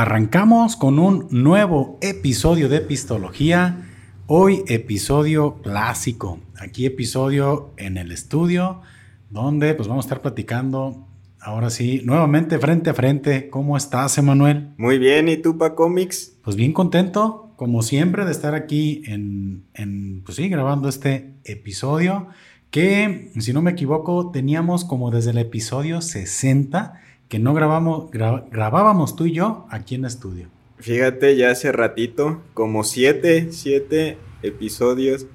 arrancamos con un nuevo episodio de Epistología. Hoy episodio clásico. Aquí episodio en el estudio donde pues vamos a estar platicando ahora sí, nuevamente frente a frente. ¿Cómo estás, Emanuel? Muy bien, ¿y tú, Pa Comics? Pues bien contento, como siempre, de estar aquí en, en pues sí, grabando este episodio que, si no me equivoco, teníamos como desde el episodio 60 que no grabamos, grabábamos tú y yo aquí en estudio. Fíjate, ya hace ratito, como siete, siete episodios.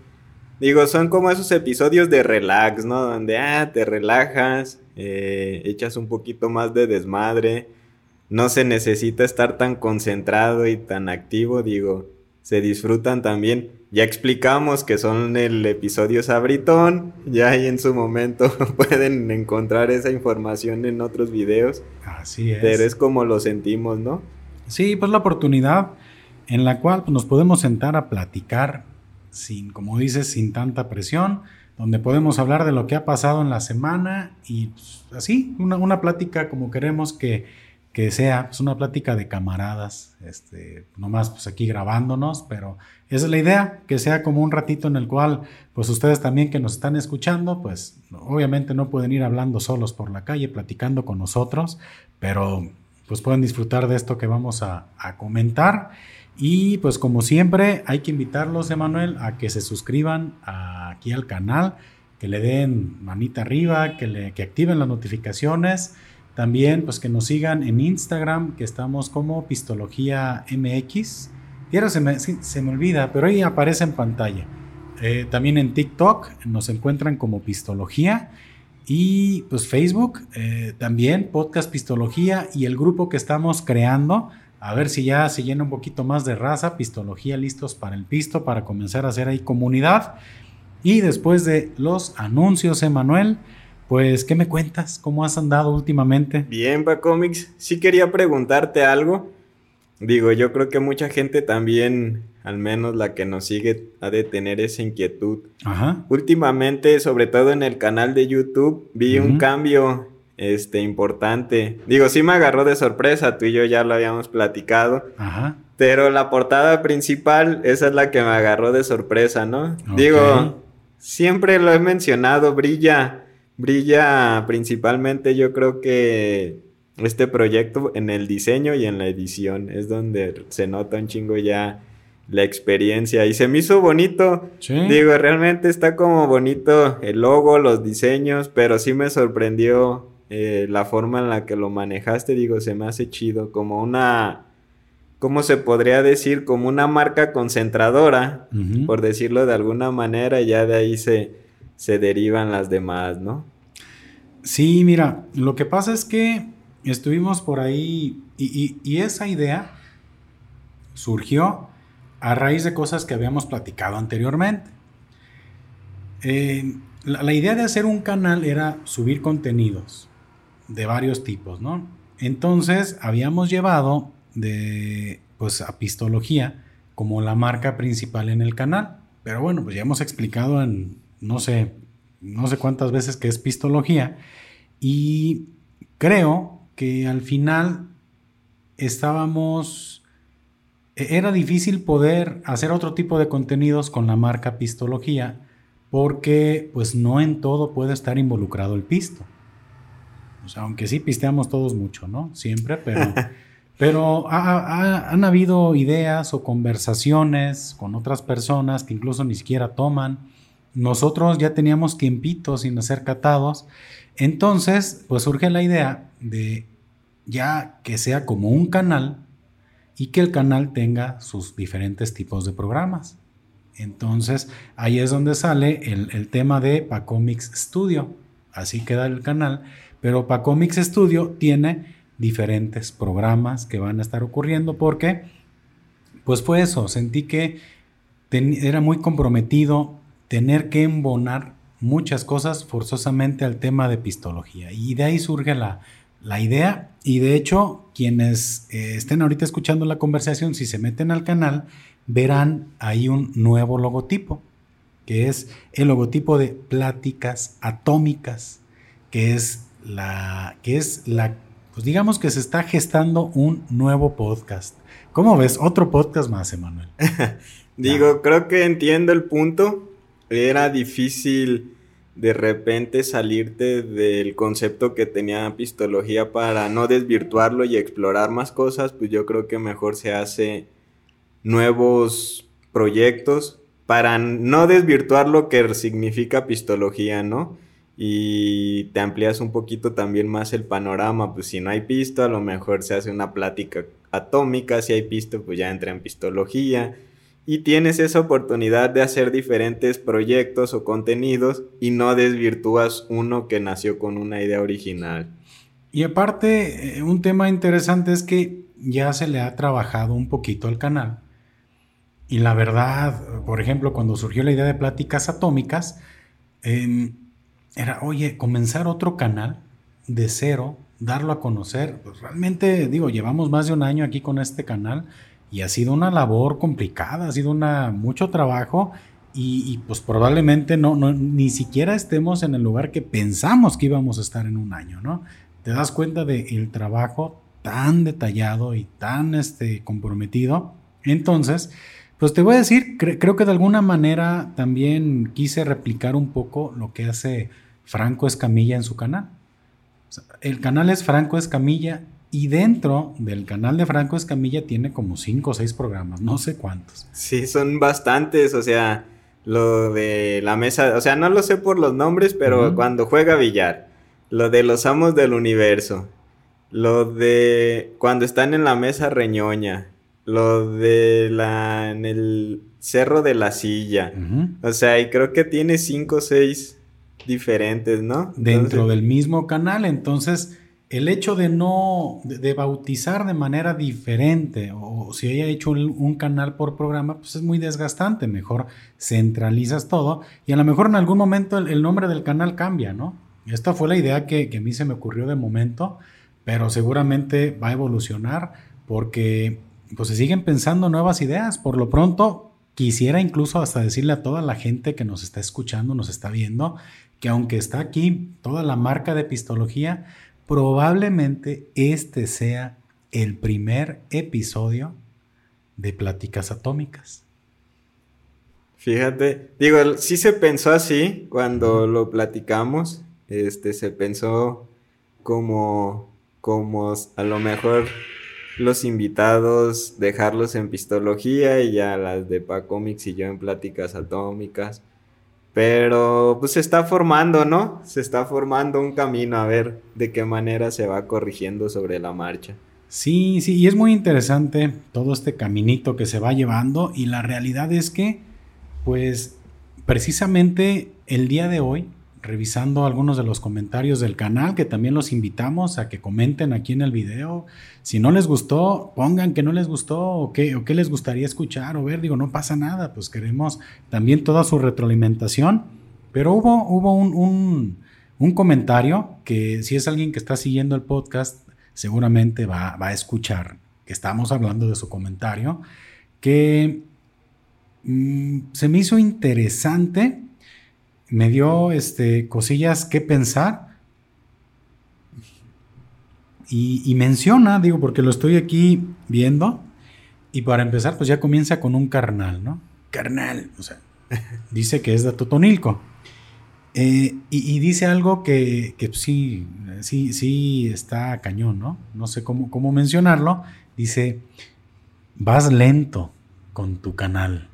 Digo, son como esos episodios de relax, ¿no? Donde, ah, te relajas, eh, echas un poquito más de desmadre. No se necesita estar tan concentrado y tan activo, digo, se disfrutan también. Ya explicamos que son el episodio Sabritón, ya ahí en su momento pueden encontrar esa información en otros videos. Así es. Pero es como lo sentimos, ¿no? Sí, pues la oportunidad en la cual pues, nos podemos sentar a platicar sin, como dices, sin tanta presión, donde podemos hablar de lo que ha pasado en la semana y pues, así, una, una plática como queremos que que sea una plática de camaradas, este, nomás pues aquí grabándonos, pero esa es la idea, que sea como un ratito en el cual pues ustedes también que nos están escuchando, pues obviamente no pueden ir hablando solos por la calle, platicando con nosotros, pero pues pueden disfrutar de esto que vamos a, comentar. Y pues como siempre hay que invitarlos, Emanuel, a que se suscriban aquí al canal, que le den manita arriba, que, le, que activen las notificaciones también, pues que nos sigan en Instagram, que estamos como Pistología MX. Y ahora se me, se me olvida, pero ahí aparece en pantalla. Eh, también en TikTok nos encuentran como Pistología. Y pues Facebook, eh, también Podcast Pistología y el grupo que estamos creando. A ver si ya se llena un poquito más de raza, Pistología listos para el pisto, para comenzar a hacer ahí comunidad. Y después de los anuncios, Emanuel, pues, ¿qué me cuentas? ¿Cómo has andado últimamente? Bien, Pa Comics. Sí quería preguntarte algo. Digo, yo creo que mucha gente también, al menos la que nos sigue, ha de tener esa inquietud. Ajá. Últimamente, sobre todo en el canal de YouTube, vi un cambio este, importante. Digo, sí me agarró de sorpresa, tú y yo ya lo habíamos platicado. Ajá. Pero la portada principal, esa es la que me agarró de sorpresa, ¿no? Digo, siempre lo he mencionado, brilla brilla principalmente yo creo que este proyecto en el diseño y en la edición es donde se nota un chingo ya la experiencia y se me hizo bonito. Digo, realmente está como bonito el logo, los diseños, pero sí me sorprendió eh, la forma en la que lo manejaste. Digo, se me hace chido, como una, ¿cómo se podría decir? Como una marca concentradora, por decirlo de alguna manera, ya de ahí se se derivan las demás, ¿no? Sí, mira, lo que pasa es que estuvimos por ahí y, esa idea surgió a raíz de cosas que habíamos platicado anteriormente. Eh, la, idea de hacer un canal era subir contenidos de varios tipos, ¿no? Entonces habíamos llevado de, pues, apistología como la marca principal en el canal. Pero bueno, pues ya hemos explicado en no sé, no sé cuántas veces que es pistología. Y creo que al final estábamos... E-, era difícil poder hacer otro tipo de contenidos con la marca pistología porque pues no en todo puede estar involucrado el pisto. O sea, aunque sí pisteamos todos mucho, ¿no? Siempre, pero, pero han habido ideas o conversaciones con otras personas que incluso ni siquiera toman nosotros ya teníamos tiempitos sin ser catados. Entonces, pues surge la idea de ya que sea como un canal y que el canal tenga sus diferentes tipos de programas. Entonces, ahí es donde sale el, tema de Pacomix Studio. Así queda el canal. Pero Pacomix Studio tiene diferentes programas que van a estar ocurriendo porque, pues fue eso, sentí que era muy comprometido tener que embonar muchas cosas forzosamente al tema de pistología. Y de ahí surge la, idea. Y de hecho, quienes eh, estén ahorita escuchando la conversación, si se meten al canal, verán ahí un nuevo logotipo, que es el logotipo de pláticas atómicas, que es la, que es la pues digamos que se está gestando un nuevo podcast. ¿Cómo ves? Otro podcast más, Emanuel. Digo, creo que entiendo el punto. Era difícil de repente salirte del concepto que tenía pistología para no desvirtuarlo y explorar más cosas, pues yo creo que mejor se hace nuevos proyectos para no desvirtuar lo que significa pistología, ¿no? Y te amplías un poquito también más el panorama, pues si no hay pisto, a lo mejor se hace una plática atómica, si hay pisto, pues ya entra en pistología y tienes esa oportunidad de hacer diferentes proyectos o contenidos y no desvirtúas uno que nació con una idea original. Y aparte, eh, un tema interesante es que ya se le ha trabajado un poquito al canal. Y la verdad, por ejemplo, cuando surgió la idea de pláticas atómicas, era, oye, comenzar otro canal de cero, darlo a conocer. Pues realmente, digo, llevamos más de un año aquí con este canal y ha sido una labor complicada, ha sido una, mucho trabajo y, pues probablemente no, ni siquiera estemos en el lugar que pensamos que íbamos a estar en un año, ¿no? Te das cuenta del trabajo tan detallado y tan este, comprometido. Entonces, pues te voy a decir, creo que de alguna manera también quise replicar un poco lo que hace Franco Escamilla en su canal. el canal es Franco Escamilla y dentro del canal de Franco Escamilla tiene como cinco o seis programas, no sé cuántos. Sí, son bastantes, o sea, lo de la mesa, o sea, no lo sé por los nombres, pero cuando juega billar, lo de los amos del universo, lo de cuando están en la mesa reñoña, lo de la en el cerro de la silla, o sea, y creo que tiene cinco o seis diferentes, ¿no? Dentro del mismo canal, entonces el hecho de no, de, bautizar de manera diferente o si haya hecho un, canal por programa, pues es muy desgastante. Mejor centralizas todo y a lo mejor en algún momento el, nombre del canal cambia, ¿no? Esta fue la idea que, que, a mí se me ocurrió de momento, pero seguramente va a evolucionar porque pues se siguen pensando nuevas ideas. Por lo pronto, quisiera incluso hasta decirle a toda la gente que nos está escuchando, nos está viendo, que aunque está aquí toda la marca de Pistología, probablemente este sea el primer episodio de Pláticas Atómicas. Fíjate, digo, sí se pensó así cuando lo platicamos, este, se pensó como, como a lo mejor los invitados dejarlos en pistología y ya las de Pacomics y yo en pláticas atómicas. Pero pues se está formando, ¿no? Se está formando un camino a ver de qué manera se va corrigiendo sobre la marcha. Sí, sí, y es muy interesante todo este caminito que se va llevando y la realidad es que, pues, precisamente el día de hoy revisando algunos de los comentarios del canal, que también los invitamos a que comenten aquí en el video. Si no les gustó, pongan que no les gustó o qué, o qué les gustaría escuchar o ver. Digo, no pasa nada, pues queremos también toda su retroalimentación. Pero hubo, hubo un, un, comentario que si es alguien que está siguiendo el podcast, seguramente va, va a escuchar que estamos hablando de su comentario, que mm, se me hizo interesante me dio este, cosillas que pensar. Y, menciona, digo, porque lo estoy aquí viendo. Y para empezar, pues ya comienza con un carnal, ¿no? Carnal, o sea, dice que es de Totonilco. Eh, y, dice algo que, que, sí, sí, sí está cañón, ¿no? No sé cómo, cómo mencionarlo. Dice, vas lento con tu canal.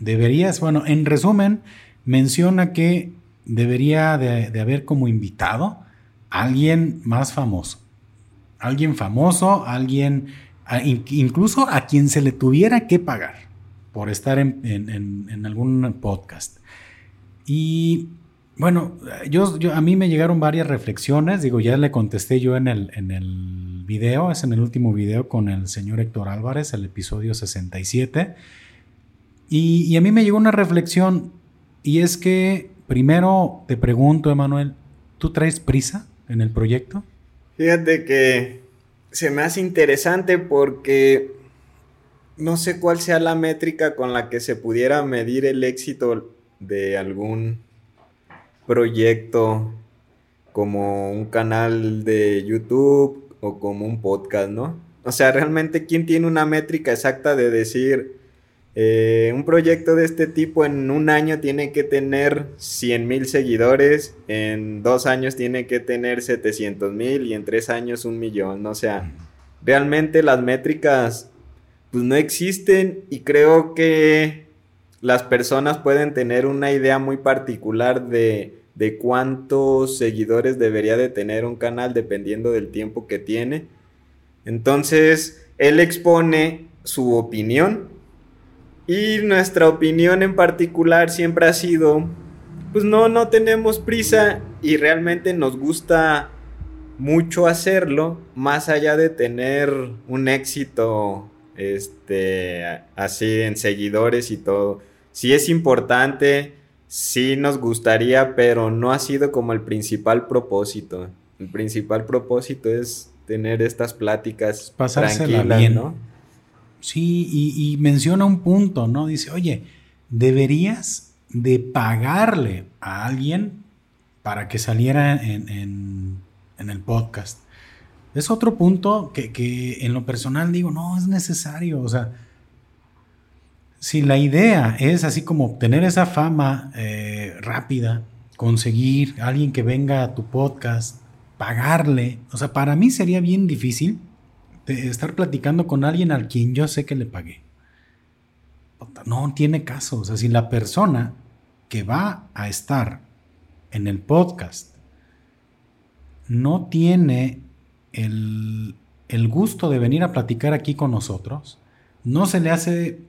Deberías, bueno, en resumen, menciona que debería de, haber como invitado a alguien más famoso. Alguien famoso, alguien, incluso a quien se le tuviera que pagar por estar en, algún podcast. Y bueno, yo, a mí me llegaron varias reflexiones, digo, ya le contesté yo en el, en el video, es en el último video con el señor Héctor Álvarez, el episodio 67. Y, y a mí me llegó una reflexión, y es que primero te pregunto, Emanuel, ¿tú traes prisa en el proyecto? Fíjate que se me hace interesante porque no sé cuál sea la métrica con la que se pudiera medir el éxito de algún proyecto como un canal de YouTube o como un podcast, ¿no? O sea, realmente, ¿quién tiene una métrica exacta de decir, eh, un proyecto de este tipo en un año tiene que tener 100 mil seguidores, en dos años tiene que tener 700 mil y en tres años un millón? O sea, realmente las métricas pues no existen y creo que las personas pueden tener una idea muy particular de, de cuántos seguidores debería de tener un canal dependiendo del tiempo que tiene entonces, él expone su opinión y nuestra opinión en particular siempre ha sido, pues no, no tenemos prisa y realmente nos gusta mucho hacerlo, más allá de tener un éxito este, así en seguidores y todo. Sí es importante, sí nos gustaría, pero no ha sido como el principal propósito. El principal propósito es tener estas pláticas tranquilas, bien. ¿no? Sí, y, menciona un punto, ¿no? Dice, oye, deberías de pagarle a alguien para que saliera en, el podcast. Es otro punto que, en lo personal digo, no, es necesario, o sea, si la idea es así como obtener esa fama eh, rápida, conseguir alguien que venga a tu podcast, pagarle. O sea, para mí sería bien difícil estar platicando con alguien al quien yo sé que le pagué. No tiene caso. O sea, si la persona que va a estar en el podcast no tiene el, el gusto de venir a platicar aquí con nosotros, no se le hace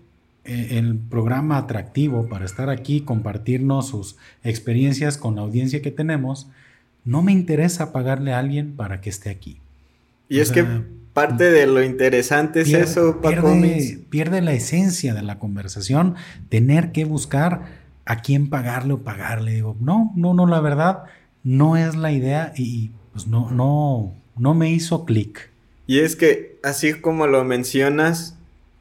eh, el programa atractivo para estar aquí, compartirnos sus experiencias con la audiencia que tenemos, no me interesa pagarle a alguien para que esté aquí. Y es que parte de lo interesante es eso, Paco. Pierde, pierde, la esencia de la conversación, tener que buscar a quién pagarle o pagarle. Digo, no, no, no, la verdad, no es la idea y pues no, no, no me hizo clic. Y es que, así como lo mencionas,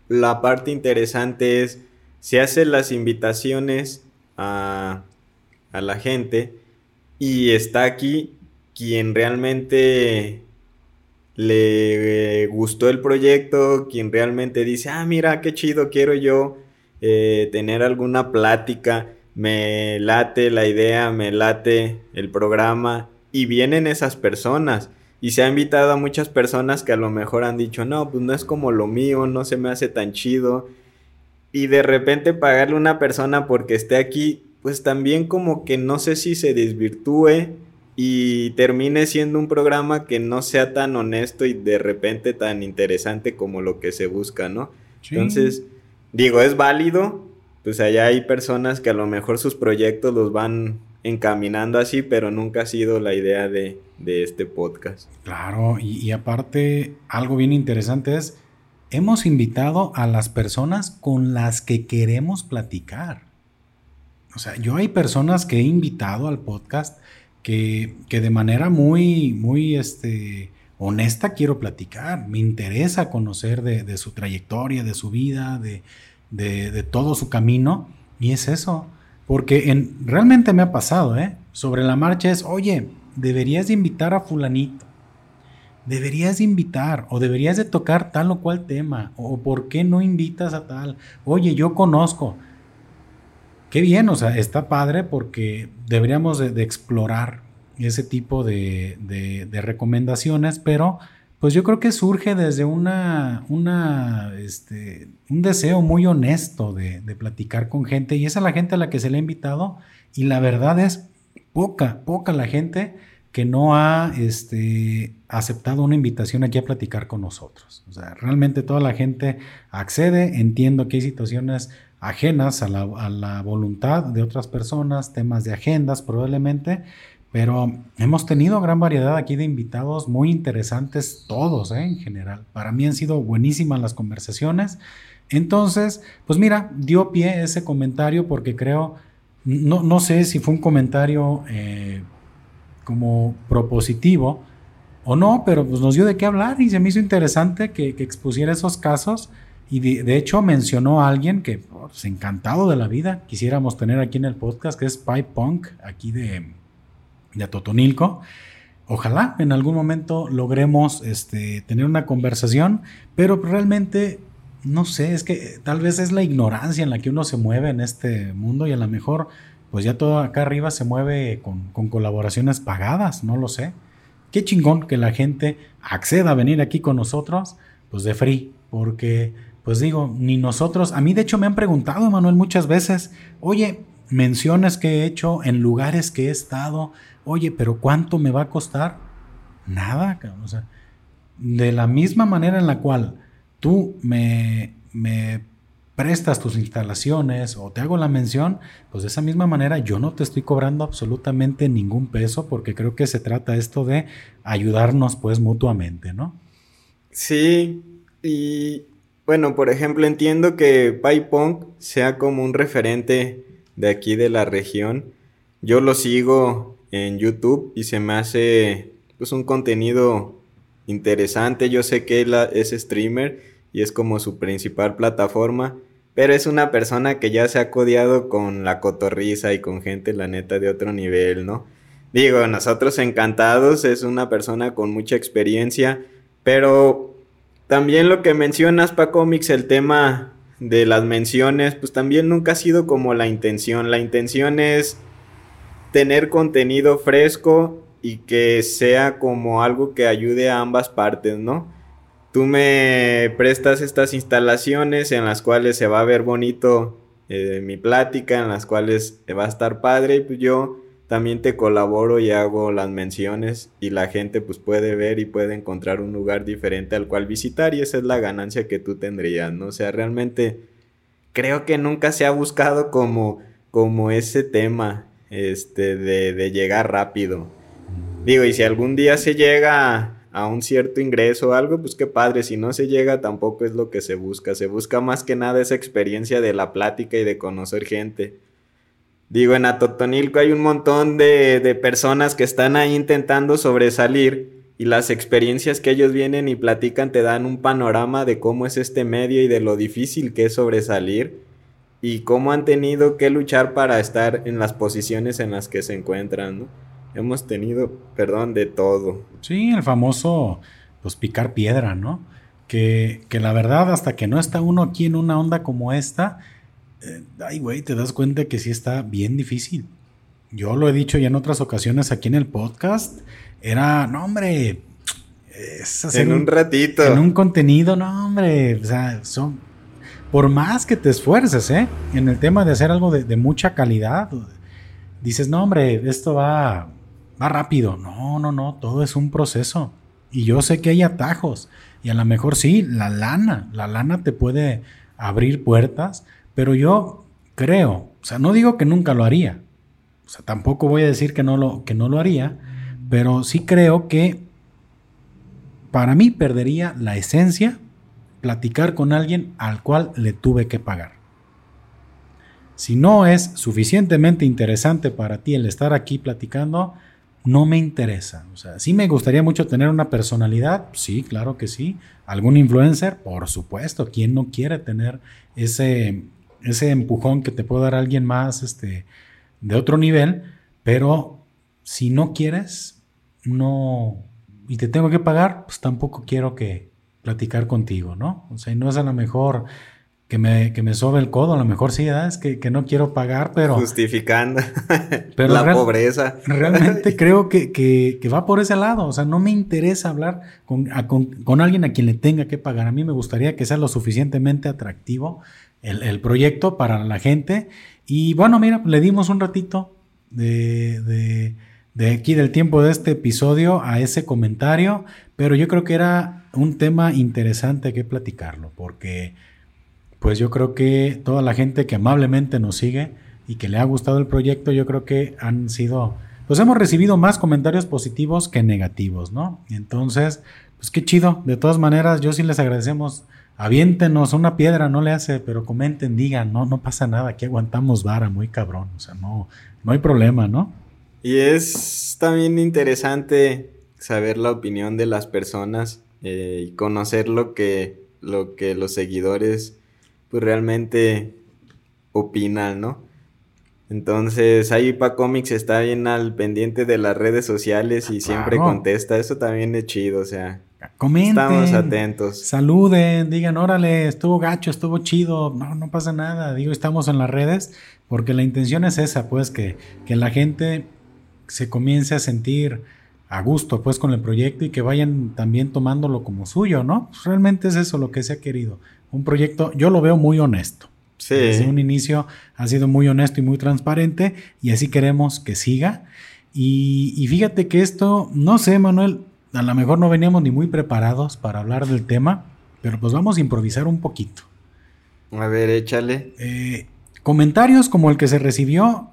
la parte interesante es, se hacen las invitaciones a, a la gente, y está aquí quien realmente le gustó el proyecto, quien realmente dice, ah, mira, qué chido, quiero yo eh, tener alguna plática, me late la idea, me late el programa, y vienen esas personas. Y se ha invitado a muchas personas que a lo mejor han dicho, no, pues no es como lo mío, no se me hace tan chido. Y de repente pagarle a una persona porque esté aquí pues también como que no sé si se desvirtúe y termine siendo un programa que no sea tan honesto y de repente tan interesante como lo que se busca, ¿no? Entonces, digo, es válido, pues allá hay personas que a lo mejor sus proyectos los van encaminando así, pero nunca ha sido la idea de, este podcast. Claro, y, y aparte, algo bien interesante es, hemos invitado a las personas con las que queremos platicar. O sea, yo hay personas que he invitado al podcast que, de manera muy, muy este, honesta quiero platicar. Me interesa conocer de, su trayectoria, de su vida, de, todo su camino. Y es eso. Porque en, realmente me ha pasado, ¿eh? Sobre la marcha es, oye, deberías de invitar a fulanito. Deberías de invitar o deberías de tocar tal o cual tema. O por qué no invitas a tal. Oye, yo conozco qué bien, o sea, está padre porque deberíamos de, explorar ese tipo de, recomendaciones, pero pues yo creo que surge desde una, una este, un deseo muy honesto de, platicar con gente y es la gente a la que se le ha invitado y la verdad es poca, poca la gente que no ha este, aceptado una invitación aquí a platicar con nosotros. O sea, realmente toda la gente accede, entiendo que hay situaciones ajenas a la, voluntad de otras personas, temas de agendas probablemente, pero hemos tenido gran variedad aquí de invitados muy interesantes, todos ¿eh? en general. Para mí han sido buenísimas las conversaciones. Entonces, pues mira, dio pie ese comentario porque creo, no, no sé si fue un comentario eh, como propositivo o no, pero pues nos dio de qué hablar y se me hizo interesante que, que expusiera esos casos y de, hecho mencionó a alguien que, pues, encantado de la vida, quisiéramos tener aquí en el podcast, que es Pipe Punk, aquí de, de Totonilco. Ojalá en algún momento logremos este, tener una conversación, pero realmente no sé, es que tal vez es la ignorancia en la que uno se mueve en este mundo y a lo mejor pues ya todo acá arriba se mueve con colaboraciones pagadas, no lo sé. Qué chingón que la gente acceda a venir aquí con nosotros, pues de free, porque pues digo, ni nosotros, a mí de hecho me han preguntado, Manuel, muchas veces, oye, menciones que he hecho en lugares que he estado, oye, pero ¿cuánto me va a costar? Nada, o sea, de la misma manera en la cual tú me, me prestas tus instalaciones o te hago la mención, pues de esa misma manera yo no te estoy cobrando absolutamente ningún peso porque creo que se trata esto de ayudarnos pues mutuamente, ¿no? Sí, y bueno, por ejemplo, entiendo que PyPunk sea como un referente de aquí de la región. Yo lo sigo en YouTube y se me hace pues un contenido interesante. Yo sé que él es streamer y es como su principal plataforma, pero es una persona que ya se ha codeado con la cotorriza y con gente, la neta, de otro nivel, ¿no? Digo, nosotros encantados, es una persona con mucha experiencia, pero también lo que mencionas, Paco Mix, el tema de las menciones, pues también nunca ha sido como la intención. La intención es tener contenido fresco y que sea como algo que ayude a ambas partes, ¿no? Tú me prestas estas instalaciones en las cuales se va a ver bonito eh, mi plática, en las cuales va a estar padre y pues yo también te colaboro y hago las menciones y la gente pues puede ver y puede encontrar un lugar diferente al cual visitar y esa es la ganancia que tú tendrías, ¿no? O sea, realmente creo que nunca se ha buscado como, como ese tema este, de, de llegar rápido. Digo, y si algún día se llega a un cierto ingreso o algo, pues qué padre, si no se llega tampoco es lo que se busca, se busca más que nada esa experiencia de la plática y de conocer gente. Digo, en Atotonilco hay un montón de, de personas que están ahí intentando sobresalir y las experiencias que ellos vienen y platican te dan un panorama de cómo es este medio y de lo difícil que es sobresalir y cómo han tenido que luchar para estar en las posiciones en las que se encuentran, Hemos tenido, perdón, de todo. Sí, el famoso, pues picar piedra, ¿no? Que, que la verdad, hasta que no está uno aquí en una onda como esta, eh, ay, güey, te das cuenta que sí está bien difícil. Yo lo he dicho ya en otras ocasiones aquí en el podcast. Era, no, hombre. en un, ratito. En un contenido, no, hombre. O sea, son. Por más que te esfuerces, ¿eh? En el tema de hacer algo de, mucha calidad, dices, no, hombre, esto va, va rápido. No, no, no. Todo es un proceso. Y yo sé que hay atajos. Y a lo mejor sí, la lana. La lana te puede abrir puertas pero yo creo, o sea, no digo que nunca lo haría, o sea, tampoco voy a decir que no lo, que no lo haría, pero sí creo que para mí perdería la esencia platicar con alguien al cual le tuve que pagar. Si no es suficientemente interesante para ti el estar aquí platicando, no me interesa. O sea, sí me gustaría mucho tener una personalidad, sí, claro que sí. ¿Algún influencer? Por supuesto. ¿Quién no quiere tener ese, ese empujón que te puede dar alguien más este, de otro nivel, pero si no quieres, no, y te tengo que pagar, pues tampoco quiero que platicar contigo, ¿no? O sea, no es a lo mejor que me, que me sobe el codo, a lo mejor sí, es que, que, no quiero pagar, pero... Justificando pero la pobreza. Realmente creo que, que, que, va por ese lado, o sea, no me interesa hablar con, con, con alguien a quien le tenga que pagar, a mí me gustaría que sea lo suficientemente atractivo el, proyecto para la gente. Y bueno, mira, le dimos un ratito de, de, aquí del tiempo de este episodio a ese comentario, pero yo creo que era un tema interesante que platicarlo, porque pues yo creo que toda la gente que amablemente nos sigue y que le ha gustado el proyecto, yo creo que han sido, pues hemos recibido más comentarios positivos que negativos, ¿no? Entonces, pues qué chido, de todas maneras, yo sí les agradecemos aviéntenos una piedra, no le hace, pero comenten, digan, no, no pasa nada, aquí aguantamos vara, muy cabrón, o sea, no, no hay problema, ¿no? Y es también interesante saber la opinión de las personas eh, y conocer lo que, lo que los seguidores pues realmente opinan, ¿no? Entonces, ahí Pa Comics está bien al pendiente de las redes sociales y siempre contesta. Eso también es chido, o sea. Comenten. Estamos atentos. Saluden, digan, órale, estuvo gacho, estuvo chido. No, no pasa nada. Digo, estamos en las redes porque la intención es esa, pues, que, que la gente se comience a sentir a gusto, pues, con el proyecto y que vayan también tomándolo como suyo, ¿no? Pues, realmente es eso lo que se ha querido. Un proyecto, yo lo veo muy honesto. Desde un inicio ha sido muy honesto y muy transparente y así queremos que siga. Y, fíjate que esto, no sé, Manuel, a lo mejor no veníamos ni muy preparados para hablar del tema, pero pues vamos a improvisar un poquito. A ver, échale. Eh, comentarios como el que se recibió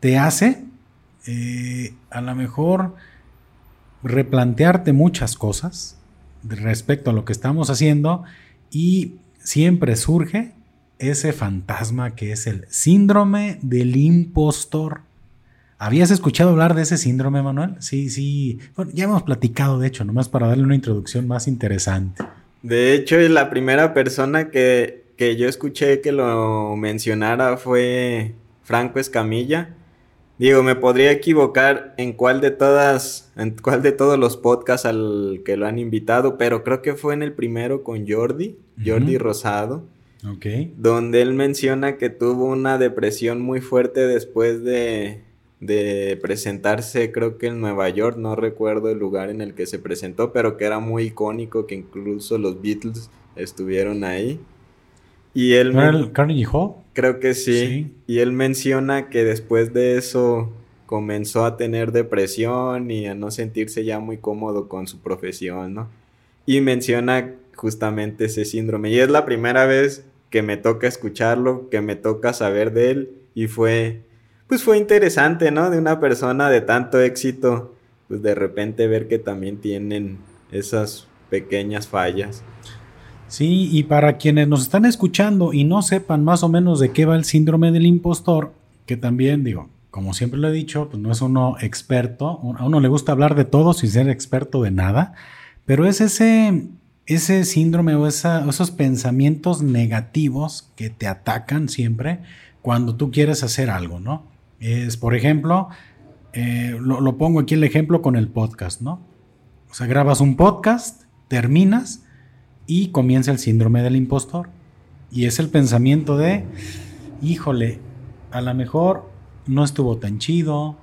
te hace eh, a lo mejor replantearte muchas cosas respecto a lo que estamos haciendo y siempre surge ese fantasma que es el síndrome del impostor. ¿Habías escuchado hablar de ese síndrome, Manuel? Sí, sí. Bueno, ya hemos platicado, de hecho, nomás para darle una introducción más interesante. De hecho, la primera persona que, que yo escuché que lo mencionara fue Franco Escamilla. Digo, me podría equivocar en cuál de todas, en cuál de todos los podcasts al que lo han invitado, pero creo que fue en el primero con Jordi, Jordi Rosado. Donde él menciona que tuvo una depresión muy fuerte después de, de presentarse, creo que en Nueva York, no recuerdo el lugar en el que se presentó, pero que era muy icónico, que incluso los Beatles estuvieron ahí. Y él... el Carnegie Hall? Creo que sí. Y él menciona que después de eso comenzó a tener depresión y a no sentirse ya muy cómodo con su profesión, ¿no? Y menciona justamente ese síndrome. Y es la primera vez que me toca escucharlo, que me toca saber de él y fue, pues fue interesante, ¿no? De una persona de tanto éxito, pues de repente ver que también tienen esas pequeñas fallas. Sí, y para quienes nos están escuchando y no sepan más o menos de qué va el síndrome del impostor, que también digo, como siempre lo he dicho, pues no es uno experto, a uno le gusta hablar de todo sin ser experto de nada, pero es ese ese síndrome o esos pensamientos negativos que te atacan siempre cuando tú quieres hacer algo, ¿no? Es, por ejemplo, eh, lo, pongo aquí el ejemplo con el podcast, ¿no? O sea, grabas un podcast, terminas y comienza el síndrome del impostor. Y es el pensamiento de, híjole, a lo mejor no estuvo tan chido,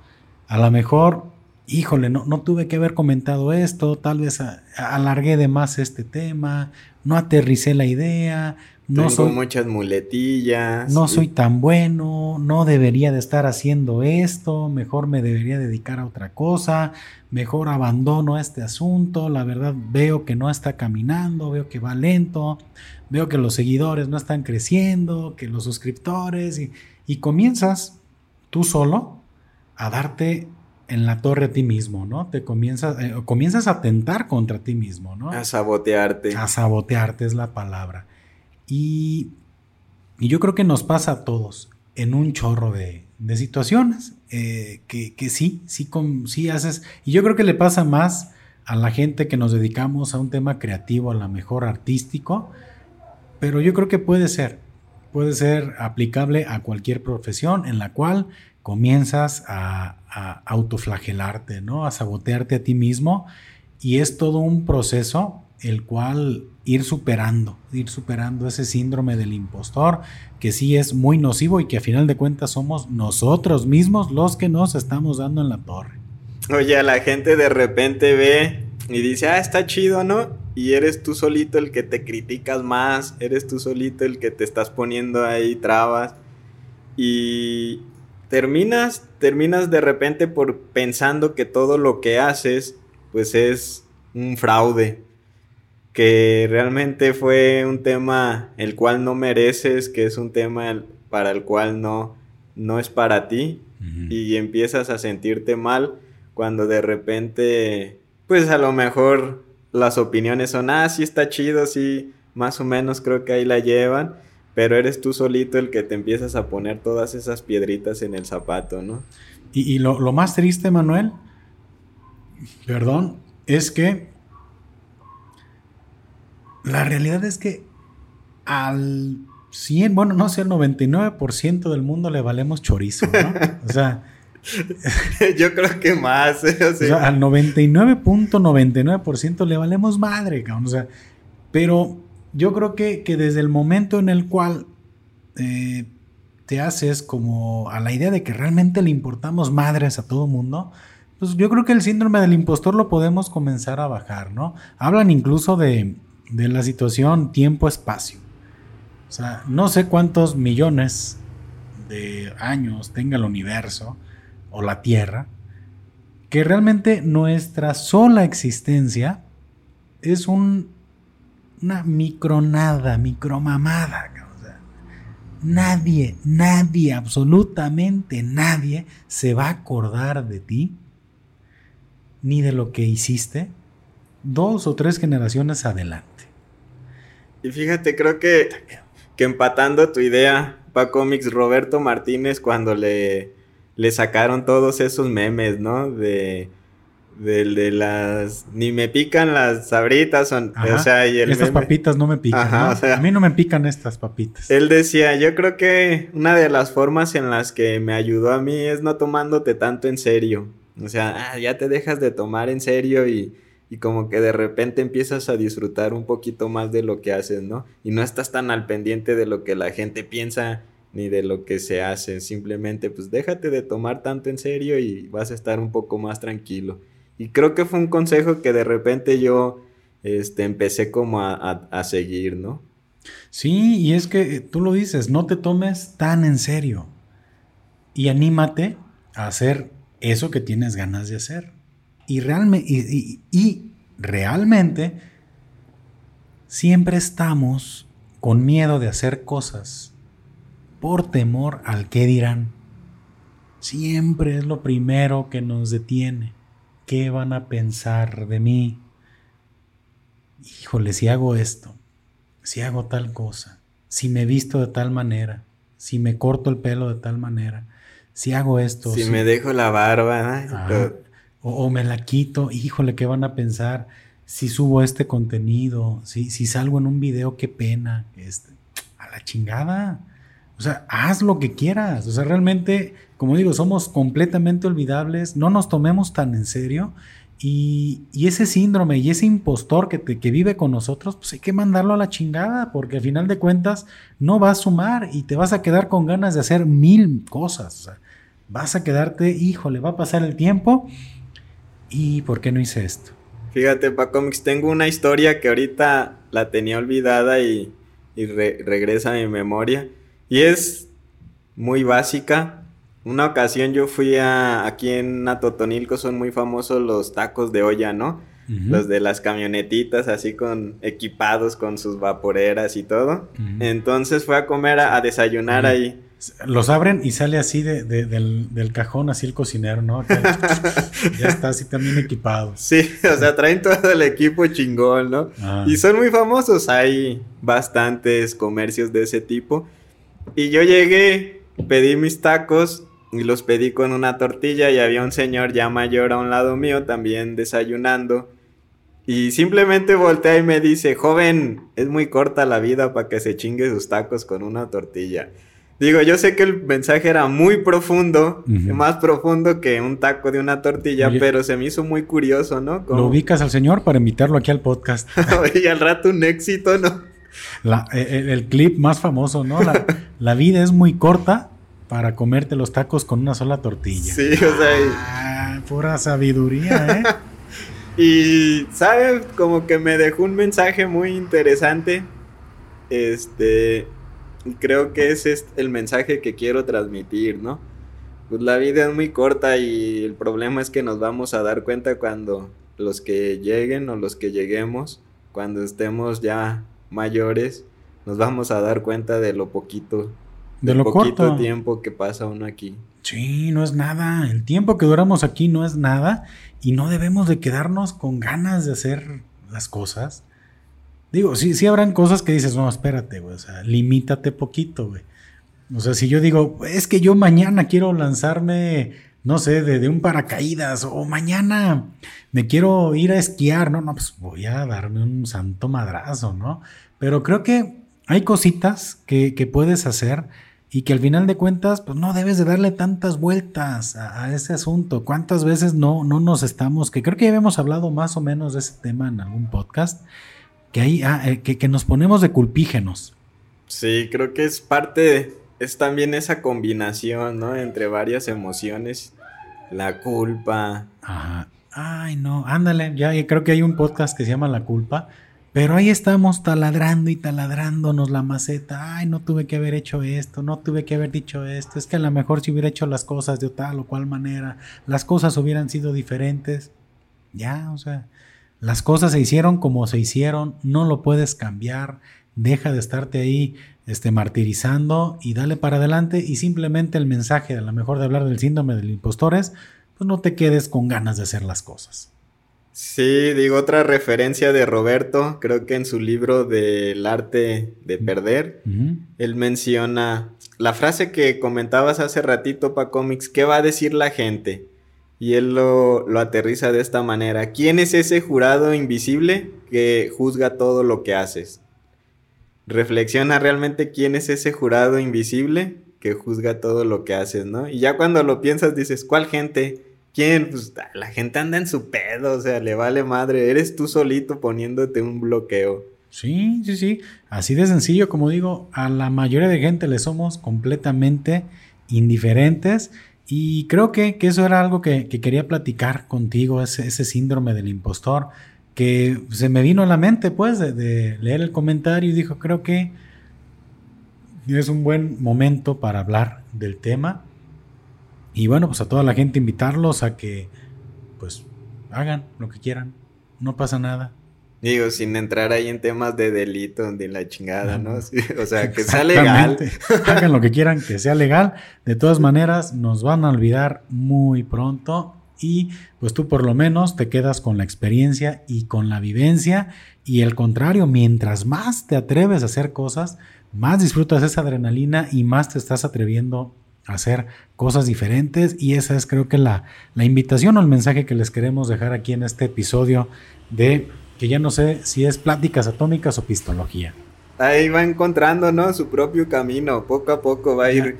a lo mejor híjole, no, no tuve que haber comentado esto, tal vez alargué de más este tema, no aterricé la idea, no Tengo soy muchas muletillas. No soy tan bueno, no debería de estar haciendo esto, mejor me debería dedicar a otra cosa, mejor abandono este asunto, la verdad veo que no está caminando, veo que va lento, veo que los seguidores no están creciendo, que los suscriptores y, y comienzas tú solo a darte en la torre a ti mismo, ¿no? Te comienzas, eh, comienzas a tentar contra ti mismo, ¿no? A sabotearte. A sabotearte es la palabra. Y, yo creo que nos pasa a todos en un chorro de, situaciones eh, que, que, sí, sí, sí haces. Y yo creo que le pasa más a la gente que nos dedicamos a un tema creativo, a lo mejor artístico, pero yo creo que puede ser, puede ser aplicable a cualquier profesión en la cual comienzas a, autoflagelarte, ¿no? A sabotearte a ti mismo y es todo un proceso el cual ir superando, ir superando ese síndrome del impostor, que sí es muy nocivo y que a final de cuentas somos nosotros mismos los que nos estamos dando en la torre. Oye, la gente de repente ve y dice, ah, está chido, ¿no? Y eres tú solito el que te criticas más, eres tú solito el que te estás poniendo ahí trabas. Y, terminas, terminas de repente por pensando que todo lo que haces, pues es un fraude, que realmente fue un tema el cual no mereces, que es un tema para el cual no, no es para ti, y empiezas a sentirte mal cuando de repente, pues a lo mejor las opiniones son, ah, sí está chido, sí, más o menos creo que ahí la llevan, pero eres tú solito el que te empiezas a poner todas esas piedritas en el zapato, ¿no? Y, lo, más triste, Manuel, perdón, es que la realidad es que al 100, bueno, no sé, el 99% del mundo le valemos chorizo, ¿no? O sea... Yo creo que más. ¿eh? O sea, al 99.99% le valemos madre, cabrón. O sea, pero yo creo que, desde el momento en el cual eh, te haces como a la idea de que realmente le importamos madres a todo mundo, pues yo creo que el síndrome del impostor lo podemos comenzar a bajar, ¿no? Hablan incluso de, de la situación tiempo-espacio. O sea, no sé cuántos millones de años tenga el universo o la Tierra, que realmente nuestra sola existencia es un una micronada, micromamada. Nadie, nadie, absolutamente nadie se va a acordar de ti ni de lo que hiciste dos o tres generaciones adelante. Y fíjate, creo que, que empatando tu idea, Paco Mix, Roberto Martínez, cuando le, le sacaron todos esos memes, ¿no? De de las ni me pican las sabritas o sea y el estas papitas no me pican a mí no me pican estas papitas. él decía yo creo que una de las formas en las que me ayudó a mí es no tomándote tanto en serio. O sea ah, ya te dejas de tomar en serio y, y como que de repente empiezas a disfrutar un poquito más de lo que haces no y no estás tan al pendiente de lo que la gente piensa ni de lo que se hace simplemente pues déjate de tomar tanto en serio y vas a estar un poco más tranquilo y creo que fue un consejo que de repente yo este, empecé como a, seguir, ¿no? Sí, y es que tú lo dices, no te tomes tan en serio y anímate a hacer eso que tienes ganas de hacer. Y, realmente, y, realmente siempre estamos con miedo de hacer cosas por temor al que dirán. Siempre es lo primero que nos detiene. ¿Qué van a pensar de mí? Híjole, si hago esto, si hago tal cosa, si me visto de tal manera, si me corto el pelo de tal manera, si hago esto. Si, me dejo la barba. O, me la quito, híjole, ¿qué van a pensar? Si subo este contenido, si, si salgo en un video, qué pena. Este, a la chingada. O sea, haz lo que quieras. O sea, realmente, como digo, somos completamente olvidables. No nos tomemos tan en serio. Y, ese síndrome y ese impostor que, que vive con nosotros, pues hay que mandarlo a la chingada, porque al final de cuentas no va a sumar y te vas a quedar con ganas de hacer mil cosas. O sea, vas a quedarte, híjole, va a pasar el tiempo. ¿Y por qué no hice esto? Fíjate, Pacomics, tengo una historia que ahorita la tenía olvidada y, regresa a mi memoria. Y es muy básica. Una ocasión yo fui a, aquí en Atotonilco son muy famosos los tacos de olla, ¿no? Los de las camionetitas así con equipados con sus vaporeras y todo. Entonces fue a comer, a, desayunar ahí. Los abren y sale así de, del, cajón, así el cocinero, ¿no? ya está así también equipado. Sí, o sea, traen todo el equipo chingón, ¿no? Ah. Y son muy famosos, hay bastantes comercios de ese tipo. Y yo llegué, pedí mis tacos y los pedí con una tortilla y había un señor ya mayor a un lado mío también desayunando. Y simplemente voltea y me dice, joven, es muy corta la vida para que se chingue sus tacos con una tortilla. Digo, yo sé que el mensaje era muy profundo, más profundo que un taco de una tortilla, pero se me hizo muy curioso, ¿no? Lo ubicas al señor para invitarlo aquí al podcast. y al rato un éxito, ¿no? Eh, eh, el, clip más famoso, ¿no? La, vida es muy corta para comerte los tacos con una sola tortilla. Sí, o sea. Ah, pura sabiduría, ¿eh? y, ¿sabes? Como que me dejó un mensaje muy interesante. Este. Creo que ese es el mensaje que quiero transmitir, ¿no? Pues la vida es muy corta y el problema es que nos vamos a dar cuenta cuando los que lleguen o los que lleguemos, cuando estemos ya mayores, nos vamos a dar cuenta de lo poquito, de lo poquito tiempo que pasa uno aquí. Sí, no es nada. El tiempo que duramos aquí no es nada y no debemos de quedarnos con ganas de hacer las cosas. Digo, sí, sí habrán cosas que dices, no, espérate, güey, o sea, limítate poquito, güey. O sea, si yo digo, es que yo mañana quiero lanzarme, no sé, de, un paracaídas, o mañana me quiero ir a esquiar, no, no, pues voy a darme un santo madrazo, ¿no? Pero creo que hay cositas que, puedes hacer y que al final de cuentas, pues no debes de darle tantas vueltas a, ese asunto. ¿Cuántas veces no, no nos estamos, que creo que ya habíamos hablado más o menos de ese tema en algún podcast, que, ahí, ah, eh, que, que nos ponemos de culpígenos? Sí, creo que es parte, es también esa combinación, ¿no? Entre varias emociones, la culpa. Ajá. Ay, no, ándale, ya creo que hay un podcast que se llama La culpa, pero ahí estamos taladrando y taladrándonos la maceta. Ay, no tuve que haber hecho esto, no tuve que haber dicho esto. Es que a lo mejor si hubiera hecho las cosas de tal o cual manera, las cosas hubieran sido diferentes. Ya, o sea, las cosas se hicieron como se hicieron, no lo puedes cambiar deja de estarte ahí este, martirizando y dale para adelante y simplemente el mensaje, a lo mejor de hablar del síndrome del impostor es, pues no te quedes con ganas de hacer las cosas. Sí, digo otra referencia de Roberto, creo que en su libro del arte de perder, él menciona la frase que comentabas hace ratito para cómics, ¿qué va a decir la gente? Y él lo, lo aterriza de esta manera, ¿quién es ese jurado invisible que juzga todo lo que haces? reflexiona realmente quién es ese jurado invisible que juzga todo lo que haces, ¿no? Y ya cuando lo piensas dices, ¿cuál gente? ¿Quién? Pues la gente anda en su pedo, o sea, le vale madre, eres tú solito poniéndote un bloqueo. Sí, sí, sí, así de sencillo, como digo, a la mayoría de gente le somos completamente indiferentes y creo que, eso era algo que, quería platicar contigo, ese, síndrome del impostor que se me vino a la mente, pues, de, leer el comentario y dijo, creo que es un buen momento para hablar del tema. Y bueno, pues a toda la gente invitarlos a que, pues, hagan lo que quieran, no pasa nada. Digo, sin entrar ahí en temas de delito, de la chingada, ¿no? o sea, que sea legal. Hagan lo que quieran, que sea legal. De todas maneras, nos van a olvidar muy pronto y pues tú por lo menos te quedas con la experiencia y con la vivencia y el contrario, mientras más te atreves a hacer cosas, más disfrutas esa adrenalina y más te estás atreviendo a hacer cosas diferentes y esa es creo que la, la invitación o el mensaje que les queremos dejar aquí en este episodio de que ya no sé si es pláticas atómicas o pistología. Ahí va encontrando, ¿no? Su propio camino, poco a poco va a ir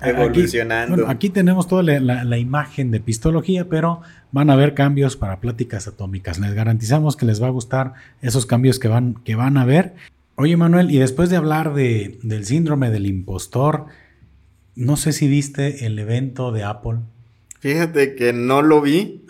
evolucionando. Aquí, tenemos toda la, imagen de pistología, pero van a haber cambios para pláticas atómicas. Les garantizamos que les va a gustar esos cambios que van, que van a ver. Oye, Manuel, y después de hablar de, del síndrome del impostor, no sé si viste el evento de Apple. Fíjate que no lo vi,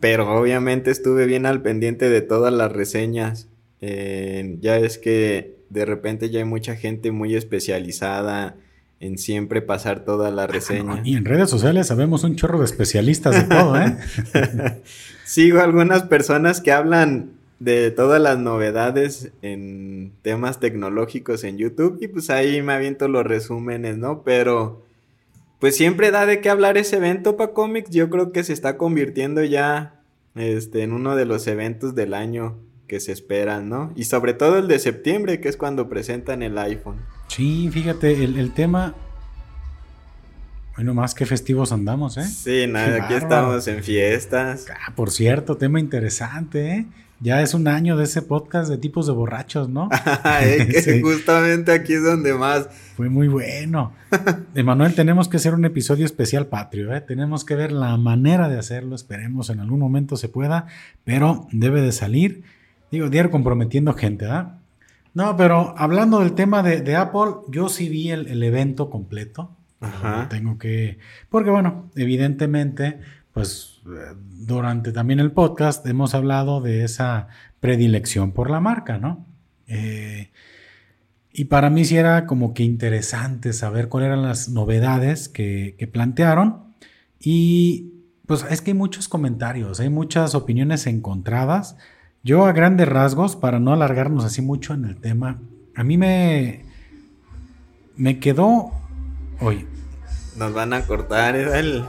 pero obviamente estuve bien al pendiente de todas las reseñas. Eh, ya es que de repente ya hay mucha gente muy especializada en siempre pasar toda la reseña. Y en redes sociales sabemos un chorro de especialistas de todo, ¿eh? Sigo algunas personas que hablan de todas las novedades en temas tecnológicos en YouTube y pues ahí me aviento los resúmenes, ¿no? Pero pues siempre da de qué hablar ese evento para cómics. Yo creo que se está convirtiendo ya este, en uno de los eventos del año que se esperan, ¿no? Y sobre todo el de septiembre, que es cuando presentan el iPhone. Sí, fíjate, el, tema. Bueno, más que festivos andamos, ¿eh? Sí, nada, aquí estamos en fiestas. Ah, por cierto, tema interesante, ¿eh? Ya es un año de ese podcast de tipos de borrachos, ¿no? que Justamente aquí es donde más. Fue muy bueno. Emanuel, tenemos que hacer un episodio especial patrio, ¿eh? Tenemos que ver la manera de hacerlo. Esperemos en algún momento se pueda, pero debe de salir. Digo, diario comprometiendo gente, ¿ah? No, pero hablando del tema de, Apple, yo sí vi el, evento completo. Ajá. Tengo que. Porque, bueno, evidentemente, pues durante también el podcast hemos hablado de esa predilección por la marca, ¿no? Eh, y para mí sí era como que interesante saber cuáles eran las novedades que, que plantearon. Y pues es que hay muchos comentarios, hay muchas opiniones encontradas. Yo a grandes rasgos, para no alargarnos así mucho en el tema, a mí me, me quedó... Oye. Nos van a cortar el,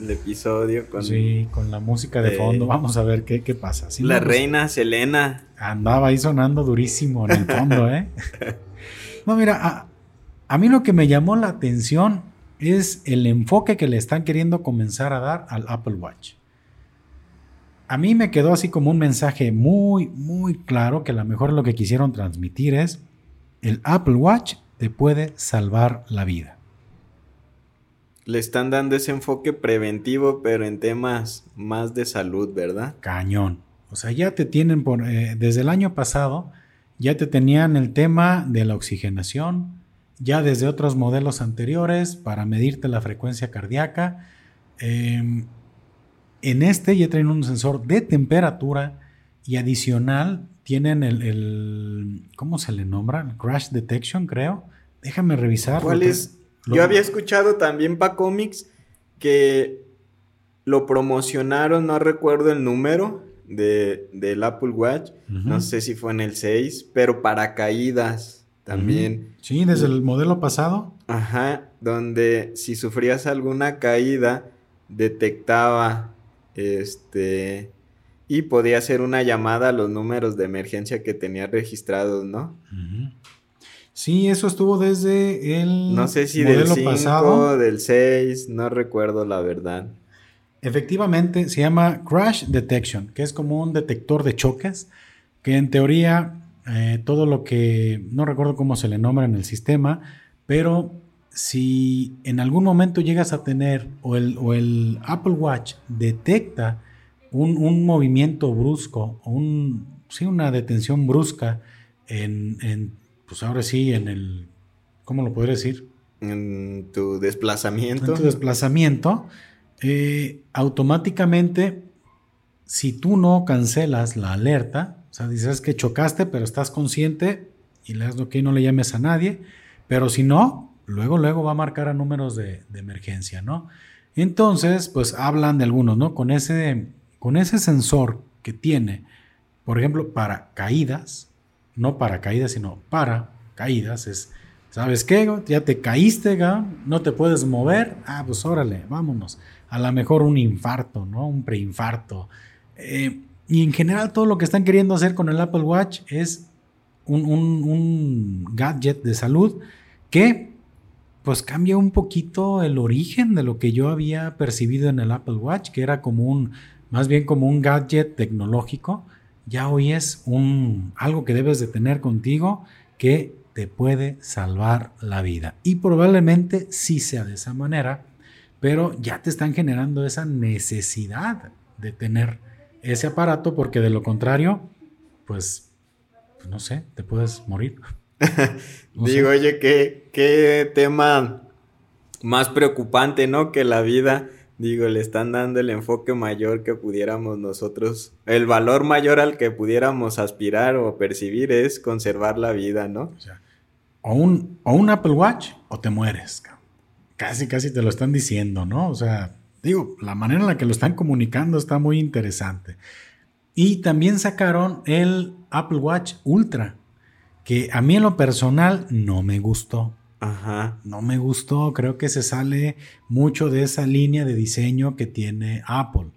el episodio con... Sí, con la música de fondo. Vamos a ver qué, pasa. la reina Selena. Andaba ahí sonando durísimo en el fondo, ¿eh? no, mira, a, a mí lo que me llamó la atención es el enfoque que le están queriendo comenzar a dar al Apple Watch a mí me quedó así como un mensaje muy, muy claro que a lo mejor lo que quisieron transmitir es, el Apple Watch te puede salvar la vida. Le están dando ese enfoque preventivo, pero en temas más de salud, ¿verdad? Cañón. O sea, ya te tienen por, eh, desde el año pasado, ya te tenían el tema de la oxigenación, ya desde otros modelos anteriores para medirte la frecuencia cardíaca. Em, en este ya traen un sensor de temperatura y adicional tienen el, ¿cómo se le nombra? crash detection, creo. Déjame revisar. ¿Cuál es? Yo había escuchado también para cómics que lo promocionaron, no recuerdo el número de, del Apple Watch, no sé si fue en el 6, pero para caídas también. Sí, desde el modelo pasado. Ajá, donde si sufrías alguna caída, detectaba este y podía hacer una llamada a los números de emergencia que tenía registrados, ¿no? Sí, eso estuvo desde el No sé si del 5, del 6, no recuerdo la verdad. Efectivamente, se llama Crash Detection, que es como un detector de choques, que en teoría eh, todo lo que, no recuerdo cómo se le nombra en el sistema, pero si en algún momento llegas a tener o el, o el Apple Watch detecta un, movimiento brusco, un, sí, una detención brusca en, pues ahora sí, en el, ¿cómo lo podría decir? En tu desplazamiento. En tu desplazamiento, eh, automáticamente, si tú no cancelas la alerta, o sea, dices que chocaste, pero estás consciente y le das que no le llames a nadie, pero si no, luego, luego va a marcar a números de, de emergencia, ¿no? Entonces, pues hablan de algunos, ¿no? Con ese con ese sensor que tiene, por ejemplo, para caídas, no para caídas, sino para caídas, es, ¿sabes qué? Ya te caíste, no te puedes mover, ah, pues órale, vámonos. A lo mejor un infarto, ¿no? Un preinfarto. Eh, y en general todo lo que están queriendo hacer con el Apple Watch es un, un gadget de salud que pues cambia un poquito el origen de lo que yo había percibido en el Apple Watch, que era como un más bien como un gadget tecnológico, ya hoy es un, algo que debes de tener contigo que te puede salvar la vida. Y probablemente sí sea de esa manera, pero ya te están generando esa necesidad de tener ese aparato porque de lo contrario, pues, pues no sé, te puedes morir. Digo, oye, qué, qué tema más preocupante, ¿no? Que la vida Digo, le están dando el enfoque mayor que pudiéramos nosotros, el valor mayor al que pudiéramos aspirar o percibir es conservar la vida, ¿no? O, sea, o, un, o un Apple Watch o te mueres. Casi, casi te lo están diciendo, ¿no? O sea, digo, la manera en la que lo están comunicando está muy interesante. Y también sacaron el Apple Watch Ultra, que a mí en lo personal no me gustó. Ajá. No me gustó, creo que se sale mucho de esa línea de diseño que tiene Apple.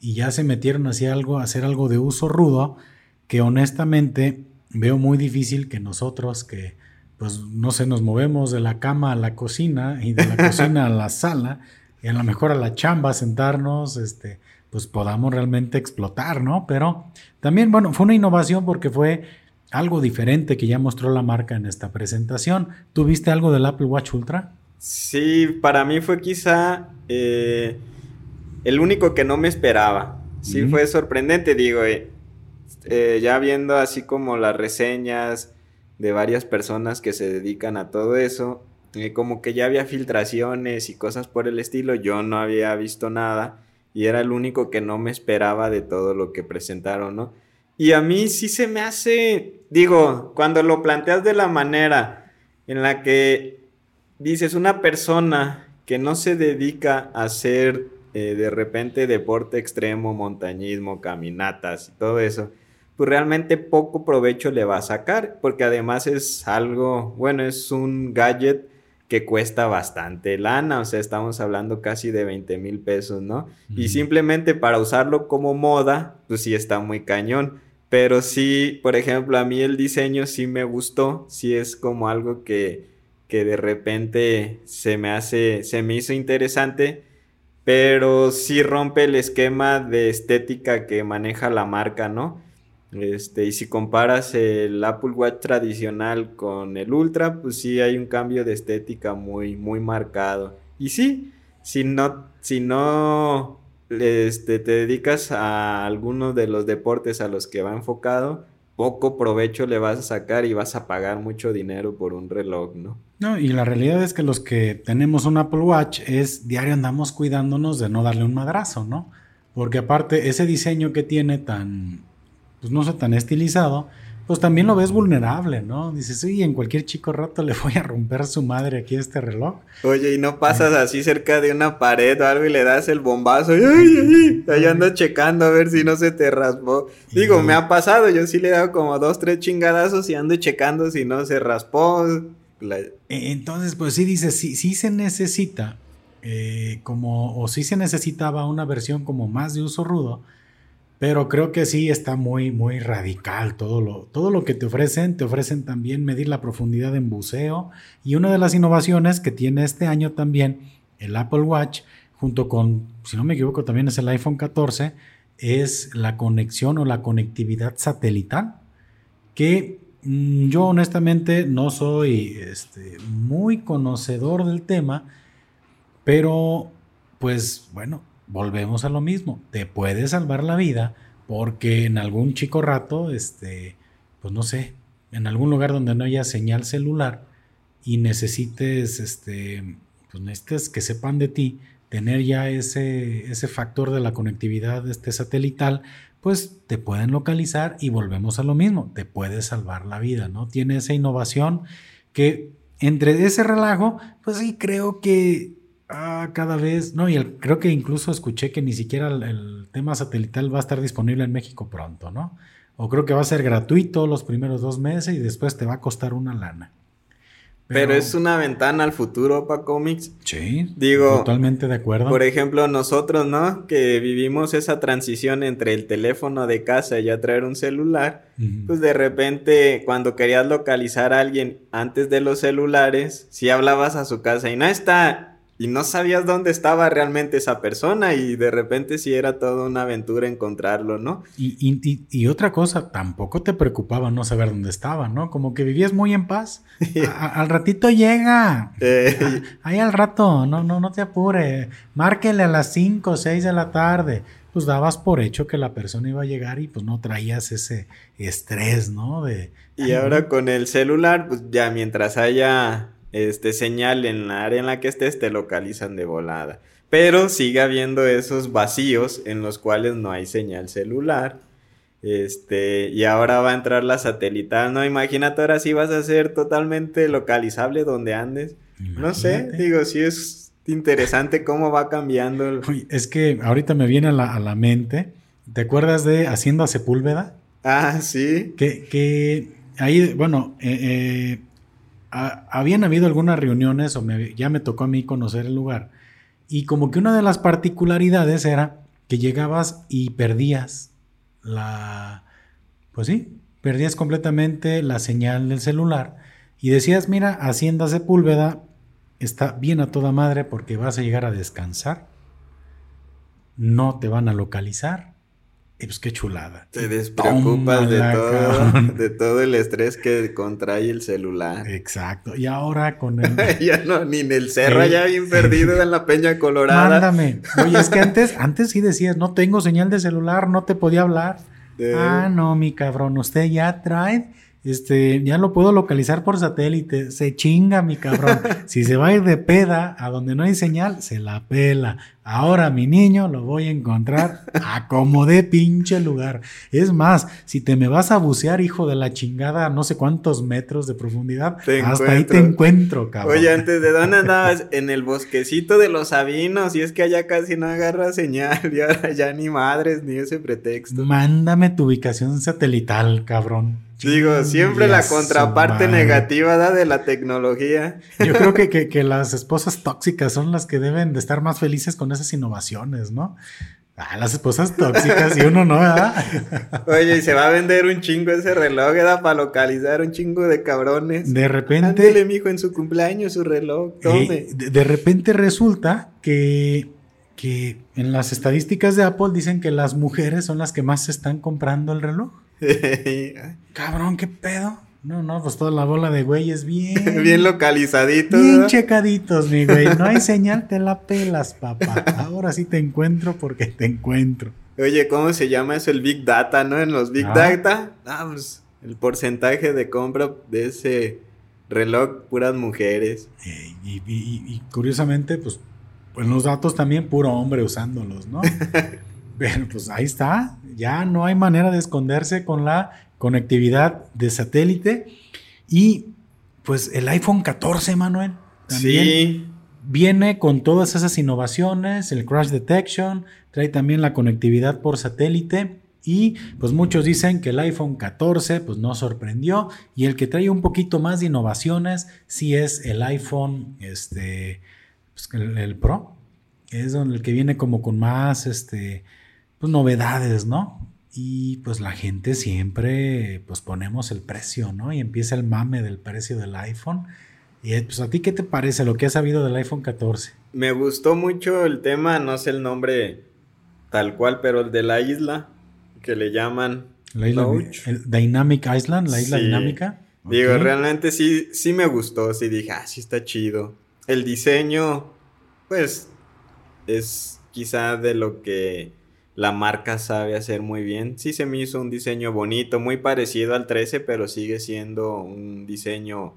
Y ya se metieron hacia algo, a hacer algo de uso rudo, que honestamente veo muy difícil que nosotros que pues no sé, nos movemos de la cama a la cocina y de la cocina a la sala y a lo mejor a la chamba sentarnos, este, pues podamos realmente explotar, ¿no? Pero también, bueno, fue una innovación porque fue algo diferente que ya mostró la marca en esta presentación. ¿Tuviste algo del Apple Watch Ultra? Sí, para mí fue quizá eh, el único que no me esperaba. Sí, fue sorprendente, digo, eh, eh, ya viendo así como las reseñas de varias personas que se dedican a todo eso, como que ya había filtraciones y cosas por el estilo, yo no había visto nada y era el único que no me esperaba de todo lo que presentaron, ¿no? Y a mí sí se me hace, digo, cuando lo planteas de la manera en la que dices una persona que no se dedica a hacer eh, de repente deporte extremo, montañismo, caminatas y todo eso, pues realmente poco provecho le va a sacar, porque además es algo, bueno, es un gadget que cuesta bastante lana, o sea, estamos hablando casi de 20 mil pesos, ¿no? Y simplemente para usarlo como moda, pues sí está muy cañón. Pero sí, por ejemplo, a mí el diseño sí me gustó, sí es como algo que, que de repente se me hace, se me hizo interesante, pero sí rompe el esquema de estética que maneja la marca, ¿no? Este, y si comparas el Apple Watch tradicional con el Ultra, pues sí hay un cambio de estética muy, muy marcado. Y sí, si no, si no este, te dedicas a alguno de los deportes a los que va enfocado, poco provecho le vas a sacar y vas a pagar mucho dinero por un reloj, ¿no? No, y la realidad es que los que tenemos un Apple Watch es diario andamos cuidándonos de no darle un madrazo, ¿no? Porque aparte ese diseño que tiene tan, pues no sé, tan estilizado, pues también lo ves vulnerable, ¿no? Dices, sí, en cualquier chico rato le voy a romper su madre aquí este reloj. Oye, y no pasas así cerca de una pared o algo y le das el bombazo y ay, ahí ando checando a ver si no se te raspó. Digo, me ha pasado, yo sí le he dado como dos, tres chingadazos y ando checando si no se raspó. E, entonces, pues sí dices, sí, sí se necesita, eh, como, o sí se necesitaba una versión como más de uso rudo pero creo que sí está muy, muy radical todo lo, todo lo que te ofrecen. Te ofrecen también medir la profundidad en buceo. Y una de las innovaciones que tiene este año también el Apple Watch, junto con, si no me equivoco, también es el iPhone 14, es la conexión o la conectividad satelital. Que mm, yo honestamente no soy este, muy conocedor del tema, pero pues bueno, volvemos a lo mismo, te puede salvar la vida porque en algún chico rato, este, pues no sé, en algún lugar donde no haya señal celular y necesites, este, pues necesites que sepan de ti, tener ya ese, ese factor de la conectividad este satelital, pues te pueden localizar y volvemos a lo mismo, te puede salvar la vida, ¿no? Tiene esa innovación que entre ese relajo, pues sí creo que Ah, cada vez. No, y creo que incluso escuché que ni siquiera el, tema satelital va a estar disponible en México pronto, ¿no? O creo que va a ser gratuito los primeros dos meses y después te va a costar una lana. Pero, es una ventana al futuro para cómics. Sí, digo. Totalmente de acuerdo. Por ejemplo, nosotros, ¿no? Que vivimos esa transición entre el teléfono de casa y ya traer un celular. Pues de repente, cuando querías localizar a alguien antes de los celulares, si hablabas a su casa y no está y no sabías dónde estaba realmente esa persona y de repente sí era toda una aventura encontrarlo, ¿no? Y, otra cosa, tampoco te preocupaba no saber dónde estaba, ¿no? Como que vivías muy en paz. al ratito llega. Eh. Ahí al rato, no, no, no te apure. Márquele a las 5 o 6 de la tarde. Pues dabas por hecho que la persona iba a llegar y pues no traías ese estrés, ¿no? De, y ahora con el celular, pues ya mientras haya este, señal en la área en la que estés, te localizan de volada. Pero sigue habiendo esos vacíos en los cuales no hay señal celular. Este, y ahora va a entrar la satelital, ¿no? Imagínate ahora sí vas a ser totalmente localizable donde andes. No sé, digo, sí es interesante cómo va cambiando. es que ahorita me viene a la, mente, ¿te acuerdas de Hacienda Sepúlveda? Ah, sí. Que, que ahí, bueno, eh, eh habían habido algunas reuniones, o ya me tocó a mí conocer el lugar, y como que una de las particularidades era que llegabas y perdías la, pues sí, perdías completamente la señal del celular y decías, mira, Hacienda Sepúlveda está bien a toda madre porque vas a llegar a descansar, no te van a localizar, y pues qué chulada. Te despreocupas de todo, de todo el estrés que contrae el celular. Exacto. Y ahora con el. ya no, ni en el cerro, ya bien perdido en la Peña Colorada. Mándame. Oye, es que antes, antes sí decías, no tengo señal de celular, no te podía hablar. Ah, no, mi cabrón, usted ya trae este, ya lo puedo localizar por satélite. Se chinga, mi cabrón. si se va a ir de peda a donde no hay señal, se la pela. Ahora mi niño lo voy a encontrar a como de pinche lugar. Es más, si te me vas a bucear, hijo de la chingada, no sé cuántos metros de profundidad, hasta ahí te encuentro, cabrón. Oye, antes de dónde andabas, en el bosquecito de los sabinos, y es que allá casi no agarra señal, y ahora ya ni madres, ni ese pretexto. Mándame tu ubicación satelital, cabrón. Digo, siempre la contraparte negativa ¿da? de la tecnología. Yo creo que, que, las esposas tóxicas son las que deben de estar más felices con esas innovaciones, ¿no? Ah, las esposas tóxicas y uno no, ¿verdad? Oye, y se va a vender un chingo ese reloj, ¿verdad? Para localizar un chingo de cabrones. De repente. Ándele, mijo, en su cumpleaños su reloj, tome. de, repente resulta que, que en las estadísticas de Apple dicen que las mujeres son las que más se están comprando el reloj. Cabrón, ¿qué pedo? No, no, pues toda la bola de güeyes bien. bien localizaditos. Bien checaditos, mi güey. No hay señal, te la pelas, papá. Ahora sí te encuentro porque te encuentro. Oye, ¿cómo se llama eso? El Big Data, ¿no? En los Big ah. Data. Ah, pues el porcentaje de compra de ese reloj, puras mujeres. y, curiosamente, pues, en los datos también puro hombre usándolos, ¿no? Pero pues ahí está. Ya no hay manera de esconderse con la conectividad de satélite. Y pues el iPhone 14, Manuel, también viene con todas esas innovaciones, el crash detection, trae también la conectividad por satélite. Y pues muchos dicen que el iPhone 14 pues no sorprendió y el que trae un poquito más de innovaciones sí es el iPhone este pues, el, Pro es el que viene como con más este pues, novedades, ¿no? Y pues la gente siempre, pues ponemos el precio, ¿no? Y empieza el mame del precio del iPhone. Y eh, pues a ti, ¿qué te parece lo que has sabido del iPhone 14? Me gustó mucho el tema, no sé el nombre tal cual, pero el de la isla, que le llaman... La isla, Dynamic Island, la isla dinámica. Digo, realmente sí, sí me gustó, sí dije, ah, sí está chido. El diseño, pues, es quizá de lo que la marca sabe hacer muy bien. Sí se me hizo un diseño bonito, muy parecido al 13, pero sigue siendo un diseño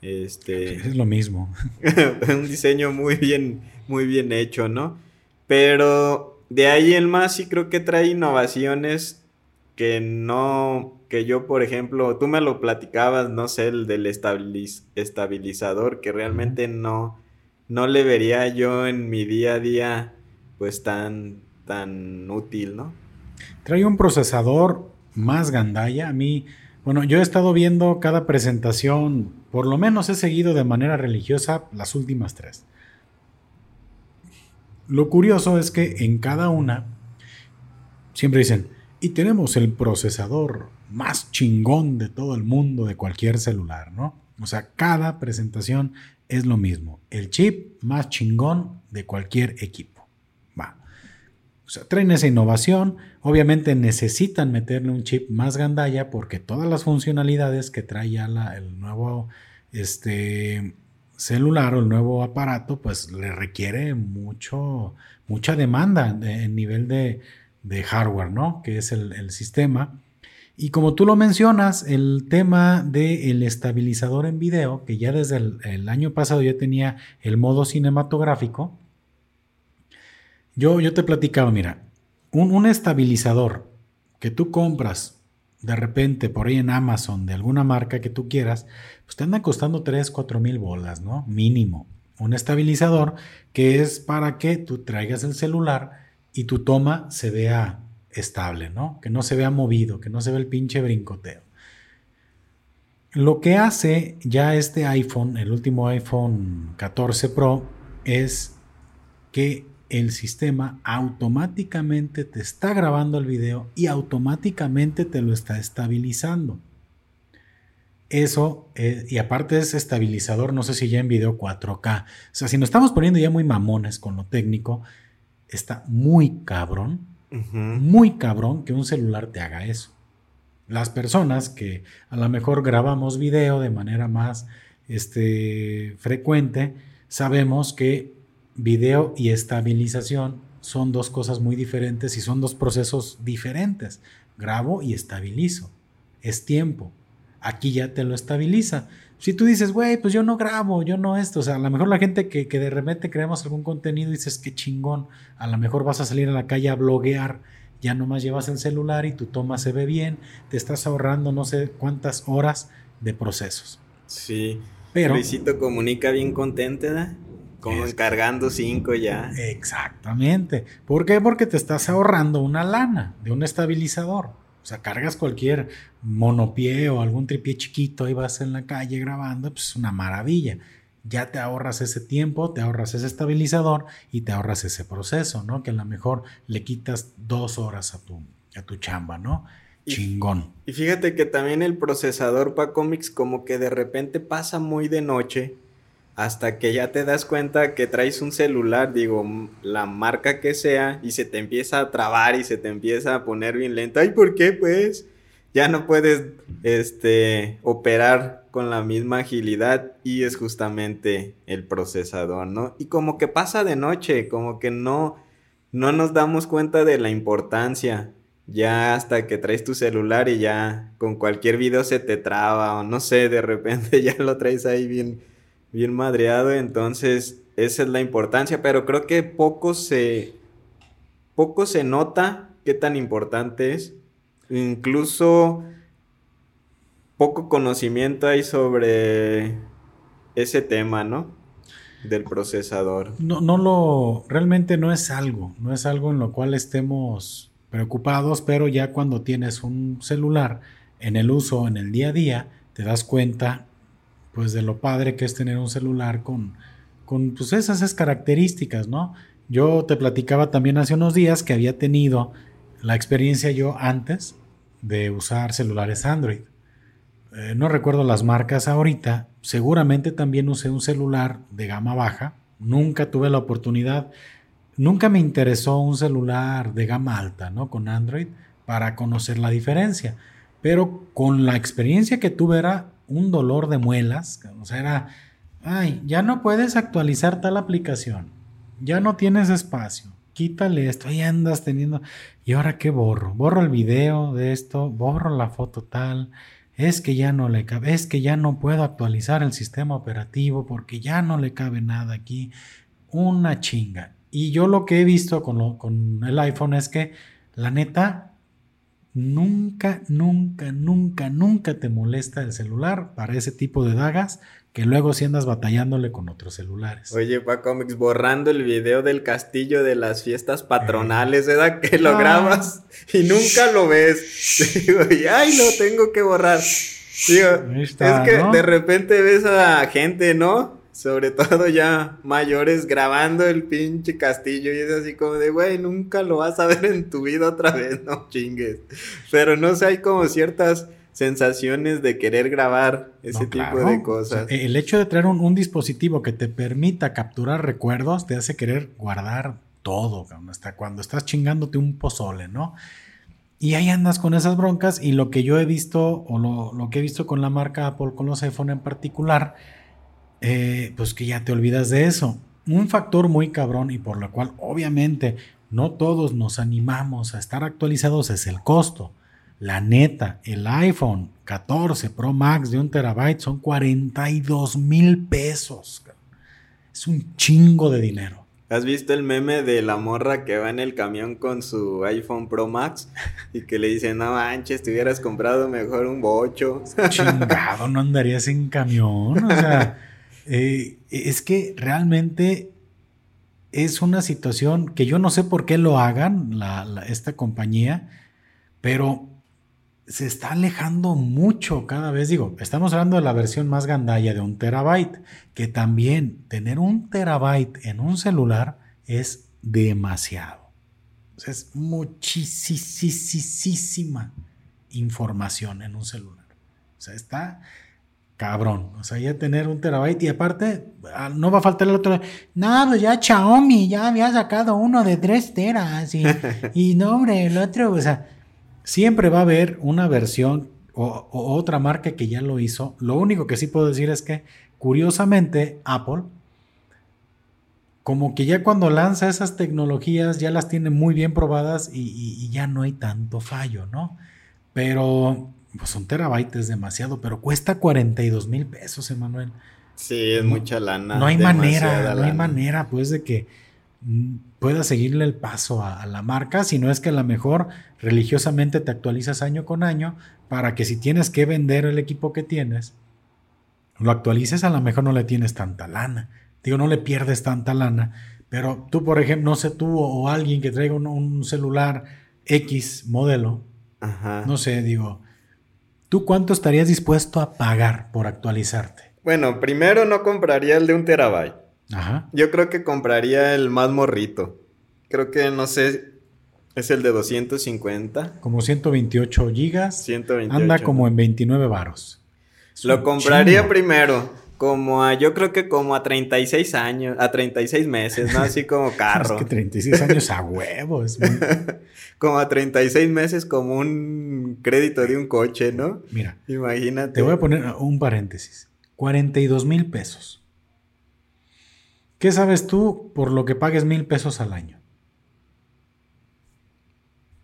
este es lo mismo. un diseño muy bien muy bien hecho, ¿no? Pero de ahí en más sí creo que trae innovaciones que no que yo, por ejemplo, tú me lo platicabas, no sé, el del estabilizador que realmente no no le vería yo en mi día a día pues tan tan útil, ¿no? Trae un procesador más gandalla. A mí, bueno, yo he estado viendo cada presentación, por lo menos he seguido de manera religiosa las últimas tres. Lo curioso es que en cada una siempre dicen, y tenemos el procesador más chingón de todo el mundo de cualquier celular, ¿no? O sea, cada presentación es lo mismo, el chip más chingón de cualquier equipo. O sea, traen esa innovación. Obviamente necesitan meterle un chip más gandalla porque todas las funcionalidades que trae ya el nuevo este, celular o el nuevo aparato, pues le requiere mucho, mucha demanda en nivel de, hardware, ¿no? Que es el, sistema. Y como tú lo mencionas, el tema del estabilizador en video, que ya desde el, el año pasado ya tenía el modo cinematográfico, yo, yo te platicaba, mira, un, estabilizador que tú compras de repente por ahí en Amazon de alguna marca que tú quieras, pues te anda costando 3, 4 mil bolas, ¿no? Mínimo. Un estabilizador que es para que tú traigas el celular y tu toma se vea estable, ¿no? Que no se vea movido, que no se vea el pinche brincoteo. Lo que hace ya este iPhone, el último iPhone 14 Pro, es que el sistema automáticamente te está grabando el video y automáticamente te lo está estabilizando. Eso, eh, y aparte es estabilizador, no sé si ya en video 4K. O sea, si nos estamos poniendo ya muy mamones con lo técnico, está muy cabrón, muy cabrón que un celular te haga eso. Las personas que a lo mejor grabamos video de manera más este, frecuente, sabemos que video y estabilización son dos cosas muy diferentes y son dos procesos diferentes. Grabo y estabilizo. Es tiempo. Aquí ya te lo estabiliza. Si tú dices, güey, pues yo no grabo, yo no esto, o sea, a lo mejor la gente que, de repente creamos algún contenido y dices, qué chingón, a lo mejor vas a salir a la calle a bloguear, ya nomás llevas el celular y tu toma se ve bien, te estás ahorrando no sé cuántas horas de procesos. Sí. Pero... Luisito comunica bien contente, ¿verdad? Como encargando cinco ya. Exactamente. ¿Por qué? Porque te estás ahorrando una lana de un estabilizador. O sea, cargas cualquier monopié o algún tripié chiquito y vas en la calle grabando, pues es una maravilla. Ya te ahorras ese tiempo, te ahorras ese estabilizador y te ahorras ese proceso, ¿no? Que a lo mejor le quitas dos horas a tu, a tu chamba, ¿no? Chingón. Y fíjate que también el procesador para cómics como que de repente pasa muy de noche hasta que ya te das cuenta que traes un celular, digo, la marca que sea, y se te empieza a trabar y se te empieza a poner bien lento. Ay, ¿por qué? Pues ya no puedes este, operar con la misma agilidad y es justamente el procesador, ¿no? Y como que pasa de noche, como que no, no nos damos cuenta de la importancia. Ya hasta que traes tu celular y ya con cualquier video se te traba o no sé, de repente ya lo traes ahí bien, bien madreado. Entonces, esa es la importancia, pero creo que poco se, poco se nota qué tan importante es. Incluso poco conocimiento hay sobre ese tema, ¿no? Del procesador. No, no lo, realmente no es algo, no es algo en lo cual estemos preocupados, pero ya cuando tienes un celular en el uso, en el día a día, te das cuenta, pues, de lo padre que es tener un celular con, con pues, esas características, ¿no? Yo te platicaba también hace unos días que había tenido la experiencia yo antes de usar celulares Android. Eh, no recuerdo las marcas ahorita, seguramente también usé un celular de gama baja, nunca tuve la oportunidad, nunca me interesó un celular de gama alta, ¿no? Con Android para conocer la diferencia, pero con la experiencia que tuve era un dolor de muelas, o sea, era, ay, ya no puedes actualizar tal aplicación, ya no tienes espacio, quítale esto, ahí andas teniendo, y ahora qué borro, borro el video de esto, borro la foto tal, es que ya no le cabe, es que ya no puedo actualizar el sistema operativo porque ya no le cabe nada aquí. Una chinga. Y yo lo que he visto con, con el iPhone es que la neta, nunca, nunca, nunca, nunca te molesta el celular para ese tipo de dagas que luego si andas batallándole con otros celulares. Oye, Pacomics, borrando el video del castillo de las fiestas patronales, ¿verdad? Que lo ah. grabas y nunca lo ves. Digo, y ay, lo tengo que borrar. Digo, es que de repente ves a gente, ¿no? Sobre todo ya mayores grabando el pinche castillo y es así como de, güey, nunca lo vas a ver en tu vida otra vez, no chingues. Pero no sé, hay como ciertas sensaciones de querer grabar ese tipo de cosas. el hecho de traer un, dispositivo que te permita capturar recuerdos te hace querer guardar todo, hasta cuando estás chingándote un pozole, ¿no? Y ahí andas con esas broncas y lo que yo he visto o lo, que he visto con la marca Apple, con los iPhone en particular, eh, pues que ya te olvidas de eso. Un factor muy cabrón y por lo cual obviamente no todos nos animamos a estar actualizados es el costo. La neta, el iPhone 14 Pro Max de un terabyte son 42 mil pesos. Es un chingo de dinero. ¿Has visto el meme de la morra que va en el camión con su iPhone Pro Max y que le dice, no manches, te hubieras comprado mejor un bocho? Chingado, no andarías en camión. O sea, eh, es que realmente es una situación que yo no sé por qué lo hagan esta compañía, pero se está alejando mucho cada vez. Digo, estamos hablando de la versión más gandalla de un terabyte, que también tener un terabyte en un celular es demasiado. O sea, es muchísima información en un celular. O sea, está cabrón. O sea, ya tener un terabyte y aparte ah, no va a faltar el otro. No, pues ya Xiaomi ya había sacado uno de 3 teras y, y no, hombre, el otro, o sea Siempre va a haber una versión o, otra marca que ya lo hizo. Lo único que sí puedo decir es que, curiosamente, Apple, como que ya cuando lanza esas tecnologías, ya las tiene muy bien probadas y, ya no hay tanto fallo, ¿no? Pero, pues un terabyte es demasiado, pero cuesta 42 mil pesos, Emanuel. Sí, es mucha lana. No hay manera, no hay manera, pues, de que pueda seguirle el paso a, la marca, si no es que a lo mejor religiosamente te actualizas año con año para que si tienes que vender el equipo que tienes, lo actualices, a lo mejor no le tienes tanta lana. Digo, no le pierdes tanta lana, pero tú, por ejemplo, no sé tú o, alguien que traiga un, celular X modelo, no sé, digo, ¿tú cuánto estarías dispuesto a pagar por actualizarte? Bueno, primero no compraría el de un terabyte. Ajá. Yo creo que compraría el más morrito. Creo que, no sé, es el de 250. Como 128 gigas. 128. Anda como en 29 varos. Lo compraría primero. Como a, yo creo que como a 36 años, a 36 meses, ¿no? Así como carro. es que 36 años a huevos. como a 36 meses como un crédito de un coche, ¿no? Mira. Imagínate. Te voy a poner un paréntesis. 42 mil pesos. ¿Qué sabes tú por lo que pagues mil pesos al año?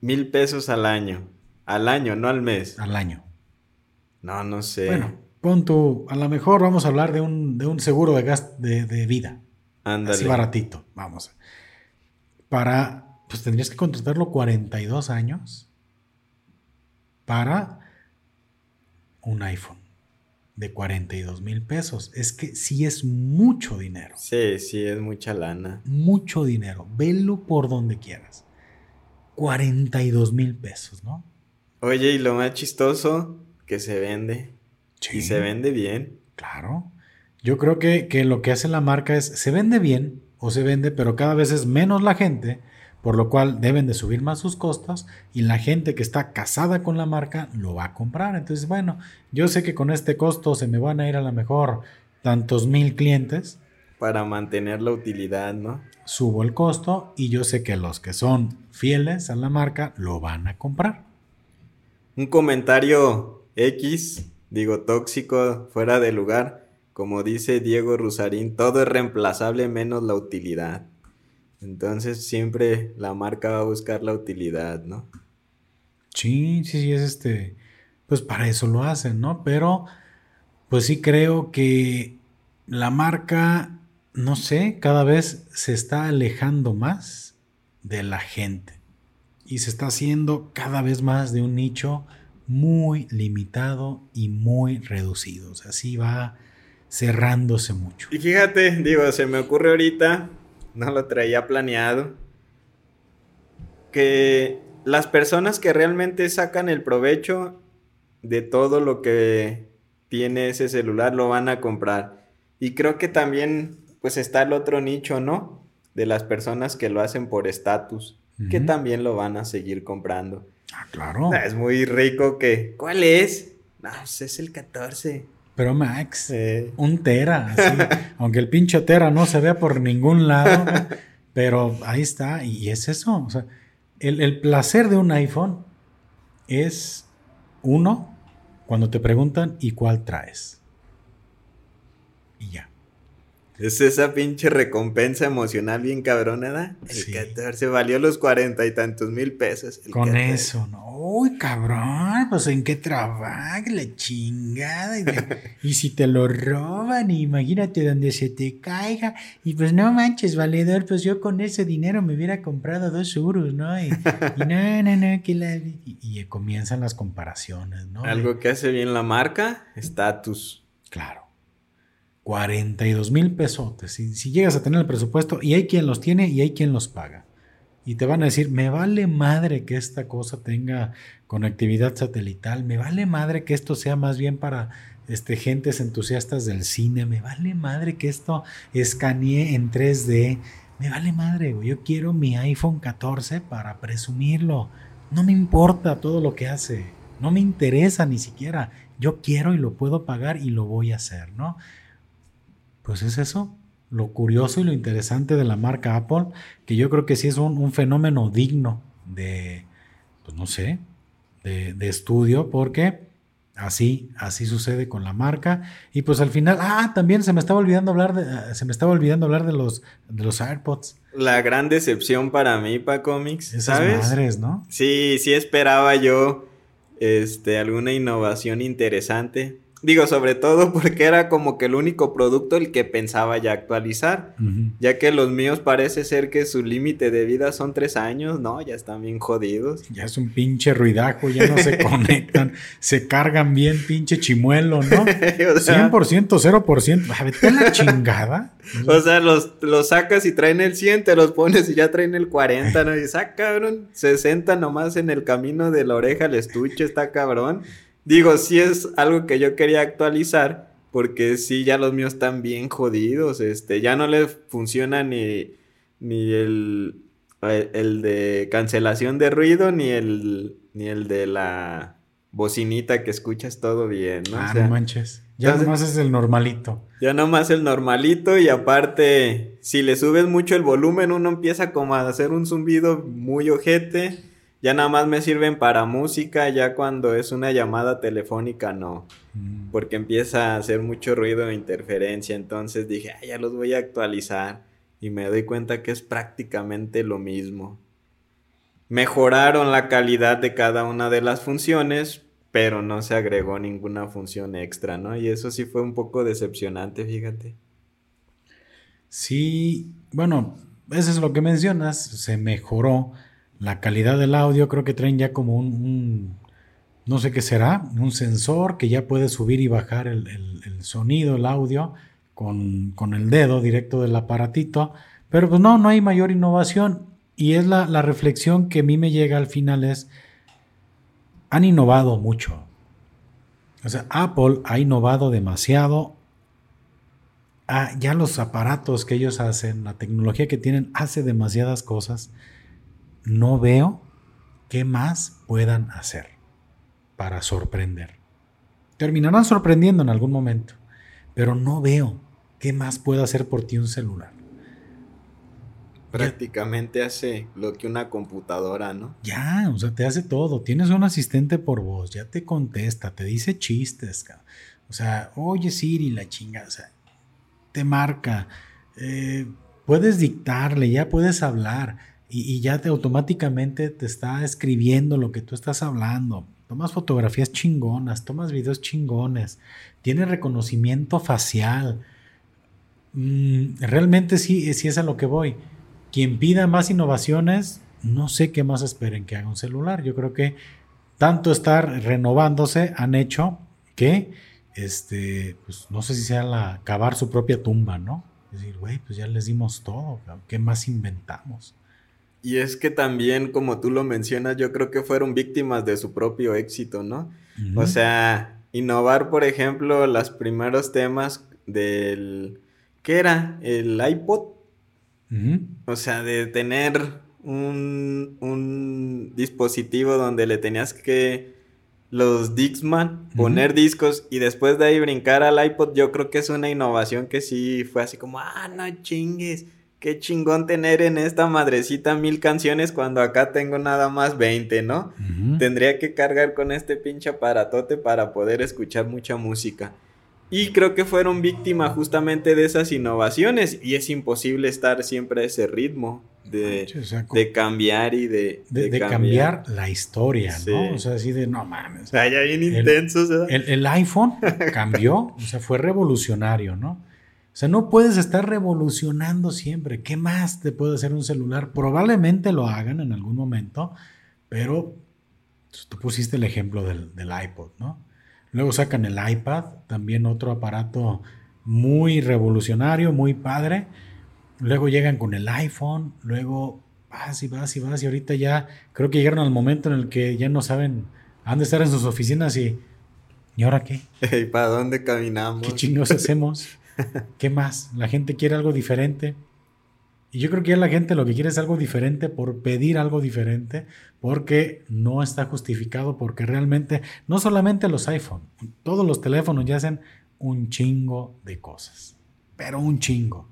Mil pesos al año. Al año, no al mes. Al año. No, no sé. Bueno, pon tú, a lo mejor vamos a hablar de un, de un seguro de, gas, de, de vida. Ándale. Así baratito, vamos. Para, pues tendrías que contratarlo 42 años para un iPhone de 42 mil pesos. Es que sí es mucho dinero. Sí, sí, es mucha lana. Mucho dinero. Velo por donde quieras. 42 mil pesos, ¿no? Oye, y lo más chistoso, que se vende. Y se vende bien. Claro. Yo creo que, que, lo que hace la marca es, se vende bien o se vende, pero cada vez es menos la gente, por lo cual deben de subir más sus costos y la gente que está casada con la marca lo va a comprar. Entonces, bueno, yo sé que con este costo se me van a ir a lo mejor tantos mil clientes. Para mantener la utilidad, ¿no? Subo el costo y yo sé que los que son fieles a la marca lo van a comprar. Un comentario X digo, tóxico, fuera de lugar. Como dice Diego Rusarín, todo es reemplazable menos la utilidad. Entonces siempre la marca va a buscar la utilidad, ¿no? Sí, sí, sí, es este, pues para eso lo hacen, ¿no? Pero, pues sí creo que la marca, no sé, cada vez se está alejando más de la gente y se está haciendo cada vez más de un nicho muy limitado y muy reducido. O sea, así va cerrándose mucho. Y fíjate, digo, se me ocurre ahorita, no lo traía planeado, que las personas que realmente sacan el provecho de todo lo que tiene ese celular lo van a comprar. Y creo que también pues está el otro nicho, ¿no? De las personas que lo hacen por estatus, que también lo van a seguir comprando. Ah, claro. Es muy rico que. ¿Cuál es? No, pues es el 14. Pero Max, un tera, aunque el pinche tera no se vea por ningún lado, pero ahí está, y es eso. O sea, el, el placer de un iPhone es uno, cuando te preguntan, ¿y cuál traes? Y ya. Es esa pinche recompensa emocional bien cabrona, ¿verdad? El 14 valió los cuarenta y tantos mil pesos. Con eso, ¿no? Uy, cabrón, pues en qué trabaja la chingada. Y, si te lo roban, imagínate donde se te caiga. Y pues no manches, valedor, pues yo con ese dinero me hubiera comprado dos euros, ¿no? Y, no, no, no, que la... Y, comienzan las comparaciones, ¿no? Algo que hace bien la marca, estatus. Claro. 42 mil pesotes. Si, llegas a tener el presupuesto, y hay quien los tiene y hay quien los paga. Y te van a decir, me vale madre que esta cosa tenga conectividad satelital, me vale madre que esto sea más bien para este, gentes entusiastas del cine, me vale madre que esto escanee en 3D, me vale madre, yo quiero mi iPhone 14 para presumirlo, no me importa todo lo que hace, no me interesa ni siquiera, yo quiero y lo puedo pagar y lo voy a hacer, ¿no? Pues es eso, lo curioso y lo interesante de la marca Apple, que yo creo que sí es un, fenómeno digno de, pues no sé, de, estudio, porque así, así sucede con la marca. Y pues al final, ah, también se me estaba olvidando hablar de, se me estaba olvidando hablar de los, de los AirPods. La gran decepción para mí, para Comics, Esas madres, ¿no? Sí, sí esperaba yo, este, alguna innovación interesante. Digo, sobre todo porque era como que el único producto el que pensaba ya actualizar. Ya que los míos parece ser que su límite de vida son tres años, ¿no? Ya están bien jodidos. Ya es un pinche ruidajo, ya no se conectan, se cargan bien pinche chimuelo, ¿no? 100%, 0%. Vete la chingada. o sea, los, los sacas y traen el 100, te los pones y ya traen el 40, ¿no? Y ah, cabrón, 60 nomás en el camino de la oreja al estuche, está cabrón. Digo, sí es algo que yo quería actualizar, porque sí, ya los míos están bien jodidos, este, ya no les funciona ni, ni el, el de cancelación de ruido, ni el, ni el de la bocinita que escuchas todo bien, ¿no? Ah, no manches. Ya nomás es el normalito. Ya nomás el normalito y aparte, si le subes mucho el volumen, uno empieza como a hacer un zumbido muy ojete. Ya nada más me sirven para música, ya cuando es una llamada telefónica no. Mm. Porque empieza a hacer mucho ruido e interferencia. Entonces dije, ah, ya los voy a actualizar. Y me doy cuenta que es prácticamente lo mismo. Mejoraron la calidad de cada una de las funciones, pero no se agregó ninguna función extra, ¿no? Y eso sí fue un poco decepcionante, fíjate. Sí, bueno, eso es lo que mencionas, se mejoró la calidad del audio, creo que traen ya como un, no sé qué será, un sensor que ya puede subir y bajar el, sonido, el audio, con, con, el dedo directo del aparatito, pero pues no, no hay mayor innovación y es la, la reflexión que a mí me llega al final es, han innovado mucho. O sea, Apple ha innovado demasiado. Ah, ya los aparatos que ellos hacen, la tecnología que tienen, hace demasiadas cosas. No veo qué más puedan hacer para sorprender. Terminarán sorprendiendo en algún momento, pero no veo qué más puede hacer por ti un celular. Prácticamente hace lo que una computadora, ¿no? Ya, o sea, te hace todo. Tienes un asistente por voz, ya te contesta, te dice chistes, o sea, oye Siri, la chinga, o sea, te marca, eh, puedes dictarle, ya puedes hablar y, ya te automáticamente te está escribiendo lo que tú estás hablando. Tomas fotografías chingonas, tomas videos chingones, tiene reconocimiento facial. Mm, realmente sí, sí es a lo que voy quien pida más innovaciones, no sé qué más esperen que haga un celular. Yo creo que tanto estar renovándose han hecho que, este, pues no sé si sea la, cavar su propia tumba, ¿no? Es decir, güey, pues ya les dimos todo, ¿qué más inventamos? Y es que también, como tú lo mencionas, yo creo que fueron víctimas de su propio éxito, ¿no? O sea, innovar, por ejemplo, los primeros temas del, ¿qué era? El iPod. O sea, de tener un, un, dispositivo donde le tenías que los Dixman, poner discos y después de ahí brincar al iPod, yo creo que es una innovación que sí fue así como, ah, no chingues, qué chingón tener en esta madrecita mil canciones cuando acá tengo nada más 20, ¿no? Tendría que cargar con este pinche aparatote para poder escuchar mucha música. Y creo que fueron víctimas justamente de esas innovaciones y es imposible estar siempre a ese ritmo de, de cambiar y de... De, cambiar. la historia, ¿no? O sea, así de, no mames. O sea, ya bien intensos. El, el, iPhone cambió, o sea, fue revolucionario, ¿no? O sea, no puedes estar revolucionando siempre. ¿Qué más te puede hacer un celular? Probablemente lo hagan en algún momento, pero tú pusiste el ejemplo del, del iPod, ¿no? Luego sacan el iPad, también otro aparato muy revolucionario, muy padre. Luego llegan con el iPhone, luego vas y vas y vas y ahorita ya creo que llegaron al momento en el que ya no saben, han de estar en sus oficinas y ¿y ahora qué? ¿Y para dónde caminamos? ¿Qué chingos hacemos? ¿Qué más? La gente quiere algo diferente. Y yo creo que ya la gente lo que quiere es algo diferente por pedir algo diferente, porque no está justificado, porque realmente, no solamente los iPhone, todos los teléfonos ya hacen un chingo de cosas, pero un chingo.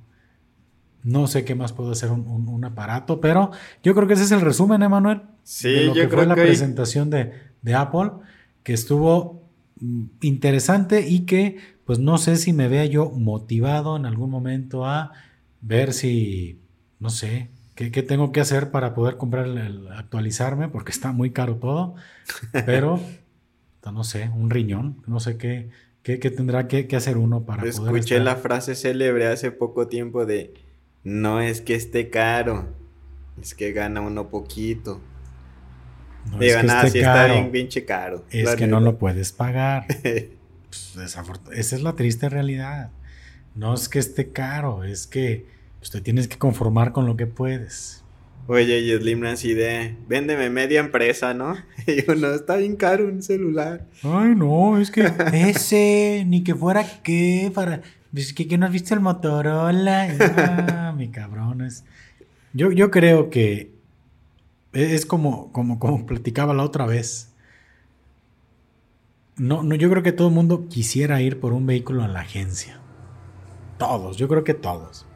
No sé qué más puede hacer un, aparato, pero yo creo que ese es el resumen, Emanuel. Sí, de lo que fue la presentación de, de Apple, que estuvo interesante y que, pues no sé si me vea yo motivado en algún momento a ver si no sé, ¿qué, tengo que hacer para poder comprar, el, actualizarme? Porque está muy caro todo, pero, no sé, un riñón, no sé qué, qué, tendrá que, hacer uno para Escuché poder... Escuché la frase célebre hace poco tiempo de, no es que esté caro, es que gana uno poquito. No es que esté está bien pinche caro. Es que no lo puedes pagar. Pues, esa es la triste realidad. No es que esté caro, es que pues te tienes que conformar con lo que puedes. Oye, y Slim así de, véndeme media empresa, ¿no? Y uno, está bien caro un celular. Ay, no, es que ese, ni que fuera qué, para... Es que, no has visto el Motorola. Ah, mi cabrón, es... Yo, yo creo que es como, como, como platicaba la otra vez. no, no, yo creo que todo el mundo quisiera ir por un vehículo a la agencia. Todos, yo creo que todos.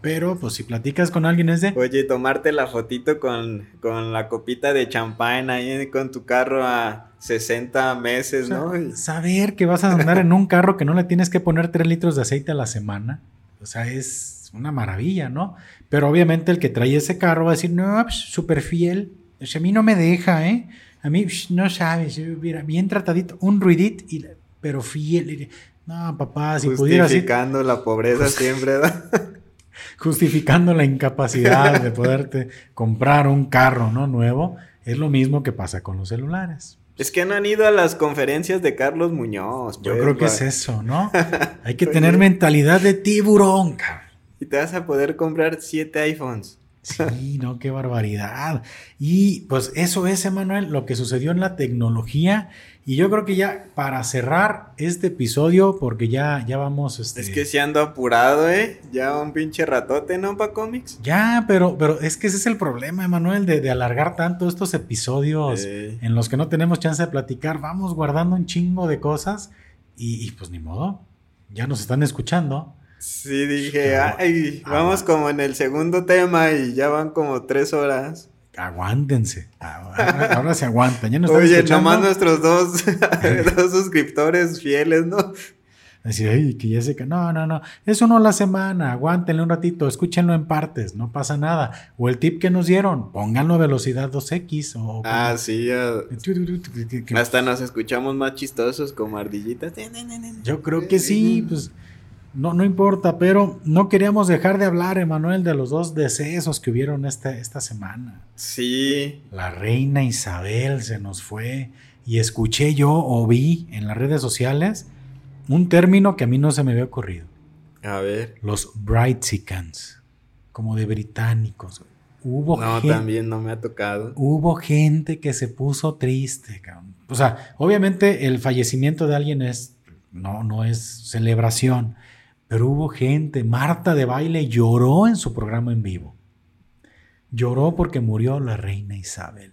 Pero pues si platicas con alguien es de... Oye, tomarte la fotito con, la copita de champán ahí con tu carro a 60 meses, ¿no? Saber que vas a andar en un carro que no le tienes que poner 3 litros de aceite a la semana. O sea, es una maravilla, ¿no? Pero obviamente el que trae ese carro va a decir, no, pues súper fiel. a mí no me deja, ¿eh? A mí no sabes, mira, bien tratadito, un ruidito, y, pero fiel. No, papá, si pudiera... Justificando la pobreza siempre, ¿verdad? justificando la incapacidad de poderte comprar un carro ¿no? nuevo, es lo mismo que pasa con los celulares. Es que no han ido a las conferencias de Carlos Muñoz. Yo pues, creo que es eso, ¿no? Hay que tener mentalidad de tiburón, Y te vas a poder comprar siete iPhones. Sí, no, qué barbaridad. Y pues eso es, Emanuel, lo que sucedió en la tecnología y yo creo que ya para cerrar este episodio, porque ya, ya vamos. Este... Es que si ando apurado, ¿eh? Ya un pinche ratote, ¿no? Para cómics. Ya, pero, pero es que ese es el problema, Emanuel, de, alargar tanto estos episodios en los que no tenemos chance de platicar. Vamos guardando un chingo de cosas y, pues ni modo. Ya nos están escuchando. Sí, dije, ay, vamos como en el segundo tema y ya van como tres horas aguántense. Ahora, se aguantan. Ya no Oye, nomás nuestros dos, dos suscriptores fieles, ¿no? Decir, ay, que ya sé que no, no, no, es uno a la semana, aguántenle un ratito, escúchenlo en partes, no pasa nada. O el tip que nos dieron, pónganlo a velocidad 2X. O, ah, sí, hasta nos escuchamos más chistosos como ardillitas. Yo creo que sí, pues no, no importa, pero no queríamos dejar de hablar, Emanuel, de los dos decesos que hubieron esta, esta semana. Sí. La reina Isabel se nos fue y escuché yo o vi en las redes sociales un término que a mí no se me había ocurrido. A ver. Los Brightsicans, como de británicos. Hubo no, también no me ha tocado. Hubo gente que se puso triste. O sea, obviamente el fallecimiento de alguien es no, no es celebración, pero hubo gente, Marta de baile lloró en su programa en vivo. Lloró porque murió la reina Isabel.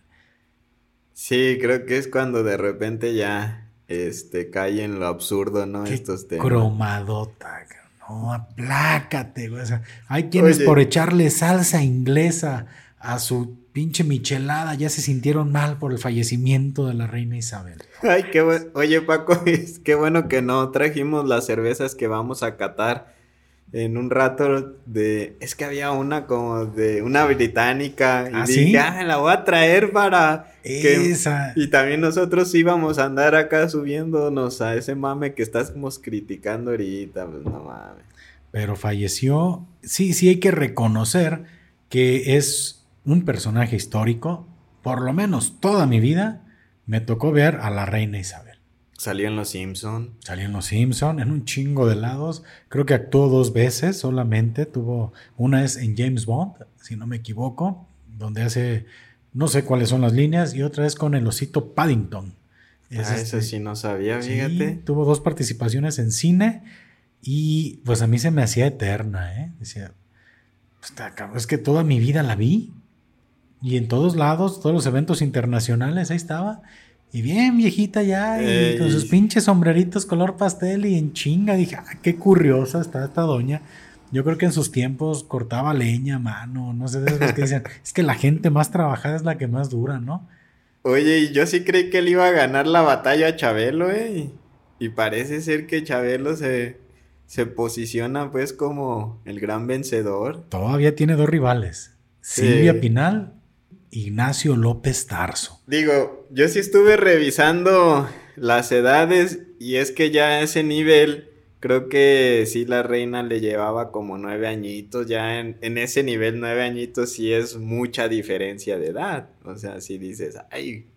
Sí, creo que es cuando de repente ya este, cae en lo absurdo, ¿no? Estos temas. Cromadota, no, aplácate, güey. hay quienes por echarle salsa inglesa a su pinche michelada ya se sintieron mal por el fallecimiento de la reina Isabel. Ay, qué bueno. Oye, Paco, qué bueno que no trajimos las cervezas que vamos a catar en un rato de... Es que había una como de una británica. Y ¿Ah, dije, ah, la voy a traer para... Esa. Y también nosotros íbamos a andar acá subiéndonos a ese mame que estamos criticando ahorita. Pues no mames. Pero falleció. Sí, sí hay que reconocer que es un personaje histórico, por lo menos toda mi vida, me tocó ver a la reina Isabel. Salió en Los Simpson. Salió en Los Simpson, en un chingo de lados. Creo que actuó dos veces solamente. Tuvo una es en James Bond, si no me equivoco, donde hace no sé cuáles son las líneas y otra es con el osito Paddington. ah, eso este, sí no sabía, fíjate. tuvo dos participaciones en cine y pues a mí se me hacía eterna, ¿eh? Decía, pues, es que toda mi vida la vi. Y en todos lados, todos los eventos internacionales, ahí estaba. Y bien viejita ya, y con sus pinches sombreritos color pastel y en chinga. Dije, ah, qué curiosa está esta doña. Yo creo que en sus tiempos cortaba leña, mano, no sé de que dicen, es que la gente más trabajada es la que más dura, ¿no? Oye, y yo sí creí que él iba a ganar la batalla a Chabelo, ¿eh? Y parece ser que Chabelo se, se posiciona pues como el gran vencedor. Todavía tiene dos rivales. Silvia Pinal Ignacio López Tarso. Digo, yo sí estuve revisando las edades y es que ya a ese nivel, creo que sí la reina le llevaba como nueve añitos, ya en, ese nivel nueve añitos sí es mucha diferencia de edad. O sea, si dices, ay,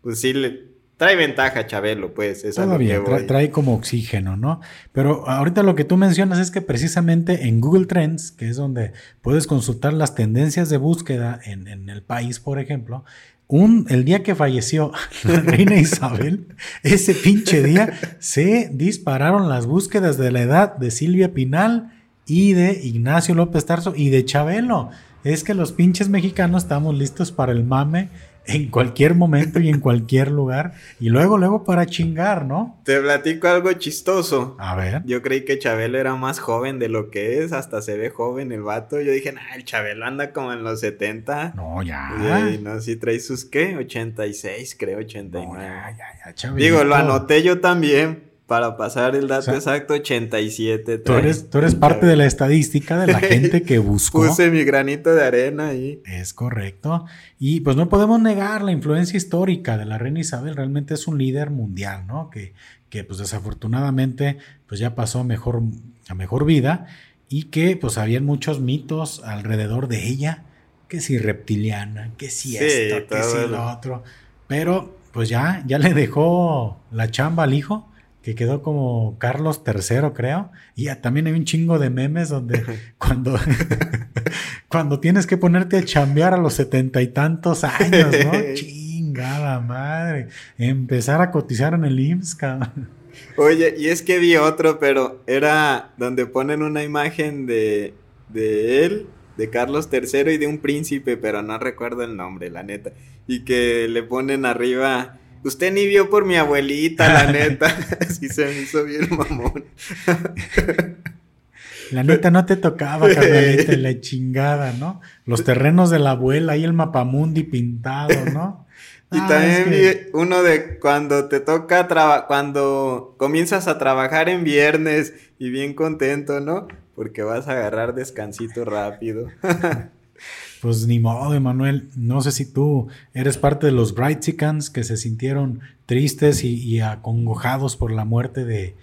pues sí le, Trae ventaja Chabelo, pues. Eso Todavía, trae, como oxígeno, ¿no? Pero ahorita lo que tú mencionas es que precisamente en Google Trends, que es donde puedes consultar las tendencias de búsqueda en, el país, por ejemplo, un, el día que falleció la reina Isabel, ese pinche día se dispararon las búsquedas de la edad de Silvia Pinal y de Ignacio López Tarso y de Chabelo. Es que los pinches mexicanos estamos listos para el mame en cualquier momento y en cualquier lugar. Y luego, luego para chingar, ¿no? Te platico algo chistoso. A ver. Yo creí que Chabelo era más joven de lo que es, hasta se ve joven el vato. Yo dije, nah, el Chabelo anda como en los 70. No, ya. Y, no, si trae sus, ¿qué? 86, creo, 89. No, ya, ya, ya, Digo, lo anoté yo también. Para pasar el dato exacto, 87. Tú eres, tú eres parte de la estadística de la gente que buscó. Puse mi granito de arena ahí. Es correcto. Y pues no podemos negar la influencia histórica de la reina Isabel. Realmente es un líder mundial, ¿no? Que, que pues desafortunadamente pues ya pasó mejor, a mejor vida y que pues habían muchos mitos alrededor de ella. Que si reptiliana, que si esto, que si lo otro. Pero pues ya, ya le dejó la chamba al hijo que quedó como Carlos III, creo. Y también hay un chingo de memes donde cuando, cuando tienes que ponerte a chambear a los setenta y tantos años, ¿no? Chingada madre. Empezar a cotizar en el IMSS, Oye, y es que vi otro, pero era donde ponen una imagen de, de él, de Carlos III y de un príncipe, pero no recuerdo el nombre, la neta. Y que le ponen arriba Usted ni vio por mi abuelita, la neta. Así se me hizo bien mamón. La neta no te tocaba, carnalita, la chingada, ¿no? Los terrenos de la abuela y el mapamundi pintado, ¿no? Y ah, también uno de cuando te toca cuando comienzas a trabajar en viernes y bien contento, ¿no? Porque vas a agarrar descansito rápido. Pues ni modo, Emanuel. No sé si tú eres parte de los Bright Chickens que se sintieron tristes y, acongojados por la muerte de,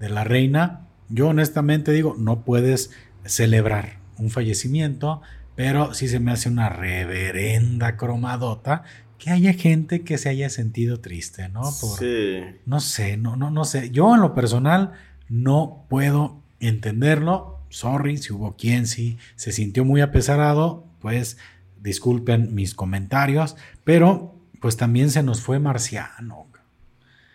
la reina. Yo honestamente digo, no puedes celebrar un fallecimiento, pero sí se me hace una reverenda cromadota que haya gente que se haya sentido triste, ¿no? sí. No sé, no, no, no sé. Yo en lo personal no puedo entenderlo. Sorry si hubo quien sí se sintió muy apesarado pues disculpen mis comentarios, pero pues también se nos fue Marciano.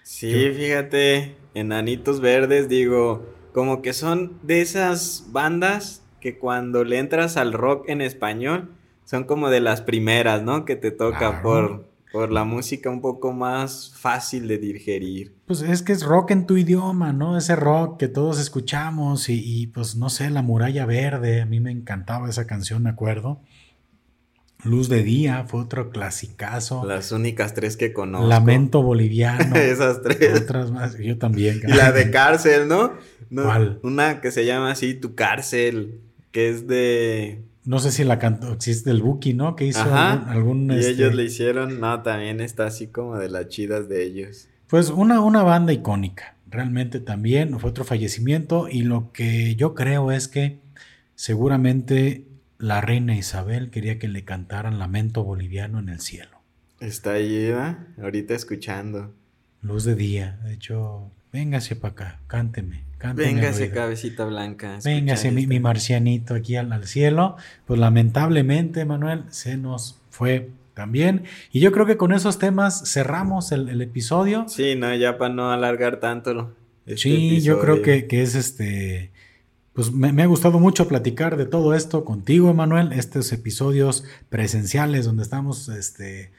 Sí, fíjate, Enanitos Verdes, digo, como que son de esas bandas que cuando le entras al rock en español, son como de las primeras, ¿no? Que te toca por, por la música un poco más fácil de digerir. Pues es que es rock en tu idioma, ¿no? Ese rock que todos escuchamos y, y pues no sé, La Muralla Verde, a mí me encantaba esa canción, me acuerdo. Luz de Día fue otro clasicazo. Las únicas tres que conozco. Lamento Boliviano. Esas tres. Otras más, yo también. Y la de cárcel, ¿no? ¿Cuál? Una que se llama así, Tu cárcel, que es de... No sé si la cantó, existe el Buki, ¿no? Que hizo algún... y este ellos le hicieron, no, también está así como de las chidas de ellos. Pues una, una banda icónica, realmente también, fue otro fallecimiento y lo que yo creo es que seguramente la reina Isabel quería que le cantaran lamento boliviano en el cielo. Está ahí, ahorita escuchando. Luz de día, de hecho, véngase para acá, cánteme, cánteme. Véngase, cabecita blanca. Véngase, mi, mi, marcianito aquí al, al, cielo. Pues lamentablemente, Manuel, se nos fue también. Y yo creo que con esos temas cerramos el, episodio. Sí, no, ya para no alargar tanto. Este sí, yo creo que, que es este pues me, ha gustado mucho platicar de todo esto contigo, Emanuel, estos episodios presenciales donde estamos este,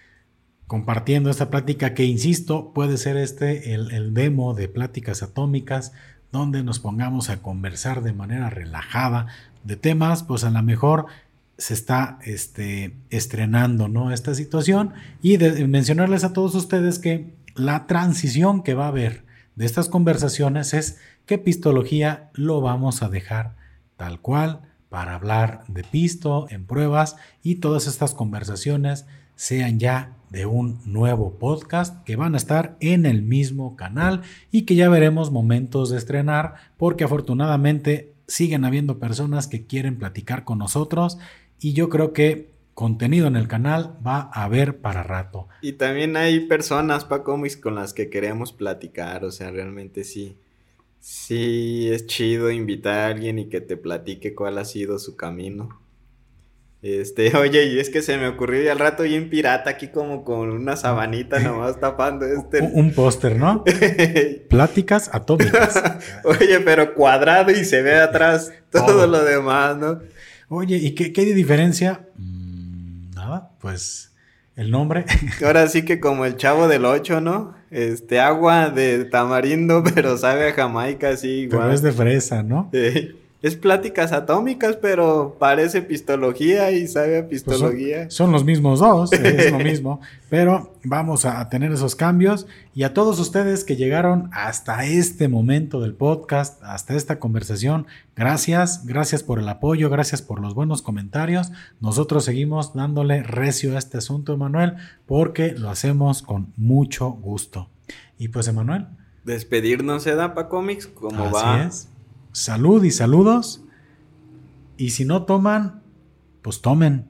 compartiendo esta plática que, insisto, puede ser este el, demo de pláticas atómicas donde nos pongamos a conversar de manera relajada de temas, pues a lo mejor se está este, estrenando ¿no? esta situación y mencionarles a todos ustedes que la transición que va a haber de estas conversaciones es que epistología lo vamos a dejar tal cual para hablar de pisto en pruebas y todas estas conversaciones sean ya de un nuevo podcast que van a estar en el mismo canal y que ya veremos momentos de estrenar porque afortunadamente siguen habiendo personas que quieren platicar con nosotros y yo creo que contenido en el canal va a haber para rato. Y también hay personas, cómics con las que queremos platicar, o sea, realmente sí. Sí, es chido invitar a alguien y que te platique cuál ha sido su camino. Este, oye, y es que se me ocurrió y al rato bien pirata aquí como con una sabanita nomás tapando este. Un, póster, ¿no? Pláticas atómicas. oye, pero cuadrado y se ve atrás todo, lo demás, ¿no? Oye, ¿y qué, qué hay de diferencia? Mm, nada, pues el nombre. Ahora sí que como el chavo del 8, ¿no? Este, agua de tamarindo, pero sabe a Jamaica, así igual. Pero es de fresa, ¿no? Sí es pláticas atómicas, pero parece pistología y sabe a pues pistología. son, los mismos dos, es lo mismo, pero vamos a tener esos cambios y a todos ustedes que llegaron hasta este momento del podcast, hasta esta conversación, gracias, gracias por el apoyo, gracias por los buenos comentarios. Nosotros seguimos dándole recio a este asunto, Emanuel, porque lo hacemos con mucho gusto. Y pues, Emanuel. Despedirnos, ¿eh, para cómics? ¿Cómo va? Es salud y saludos. Y si no toman, pues tomen.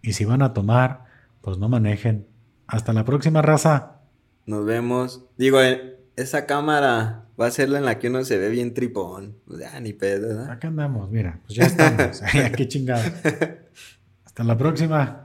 Y si van a tomar, pues no manejen. Hasta la próxima raza. Nos vemos. Digo, eh, esa cámara va a ser la en la que uno se ve bien tripón. Pues ya, ni pedo, Acá andamos, mira, pues ya estamos. Ay, qué chingada. Hasta la próxima.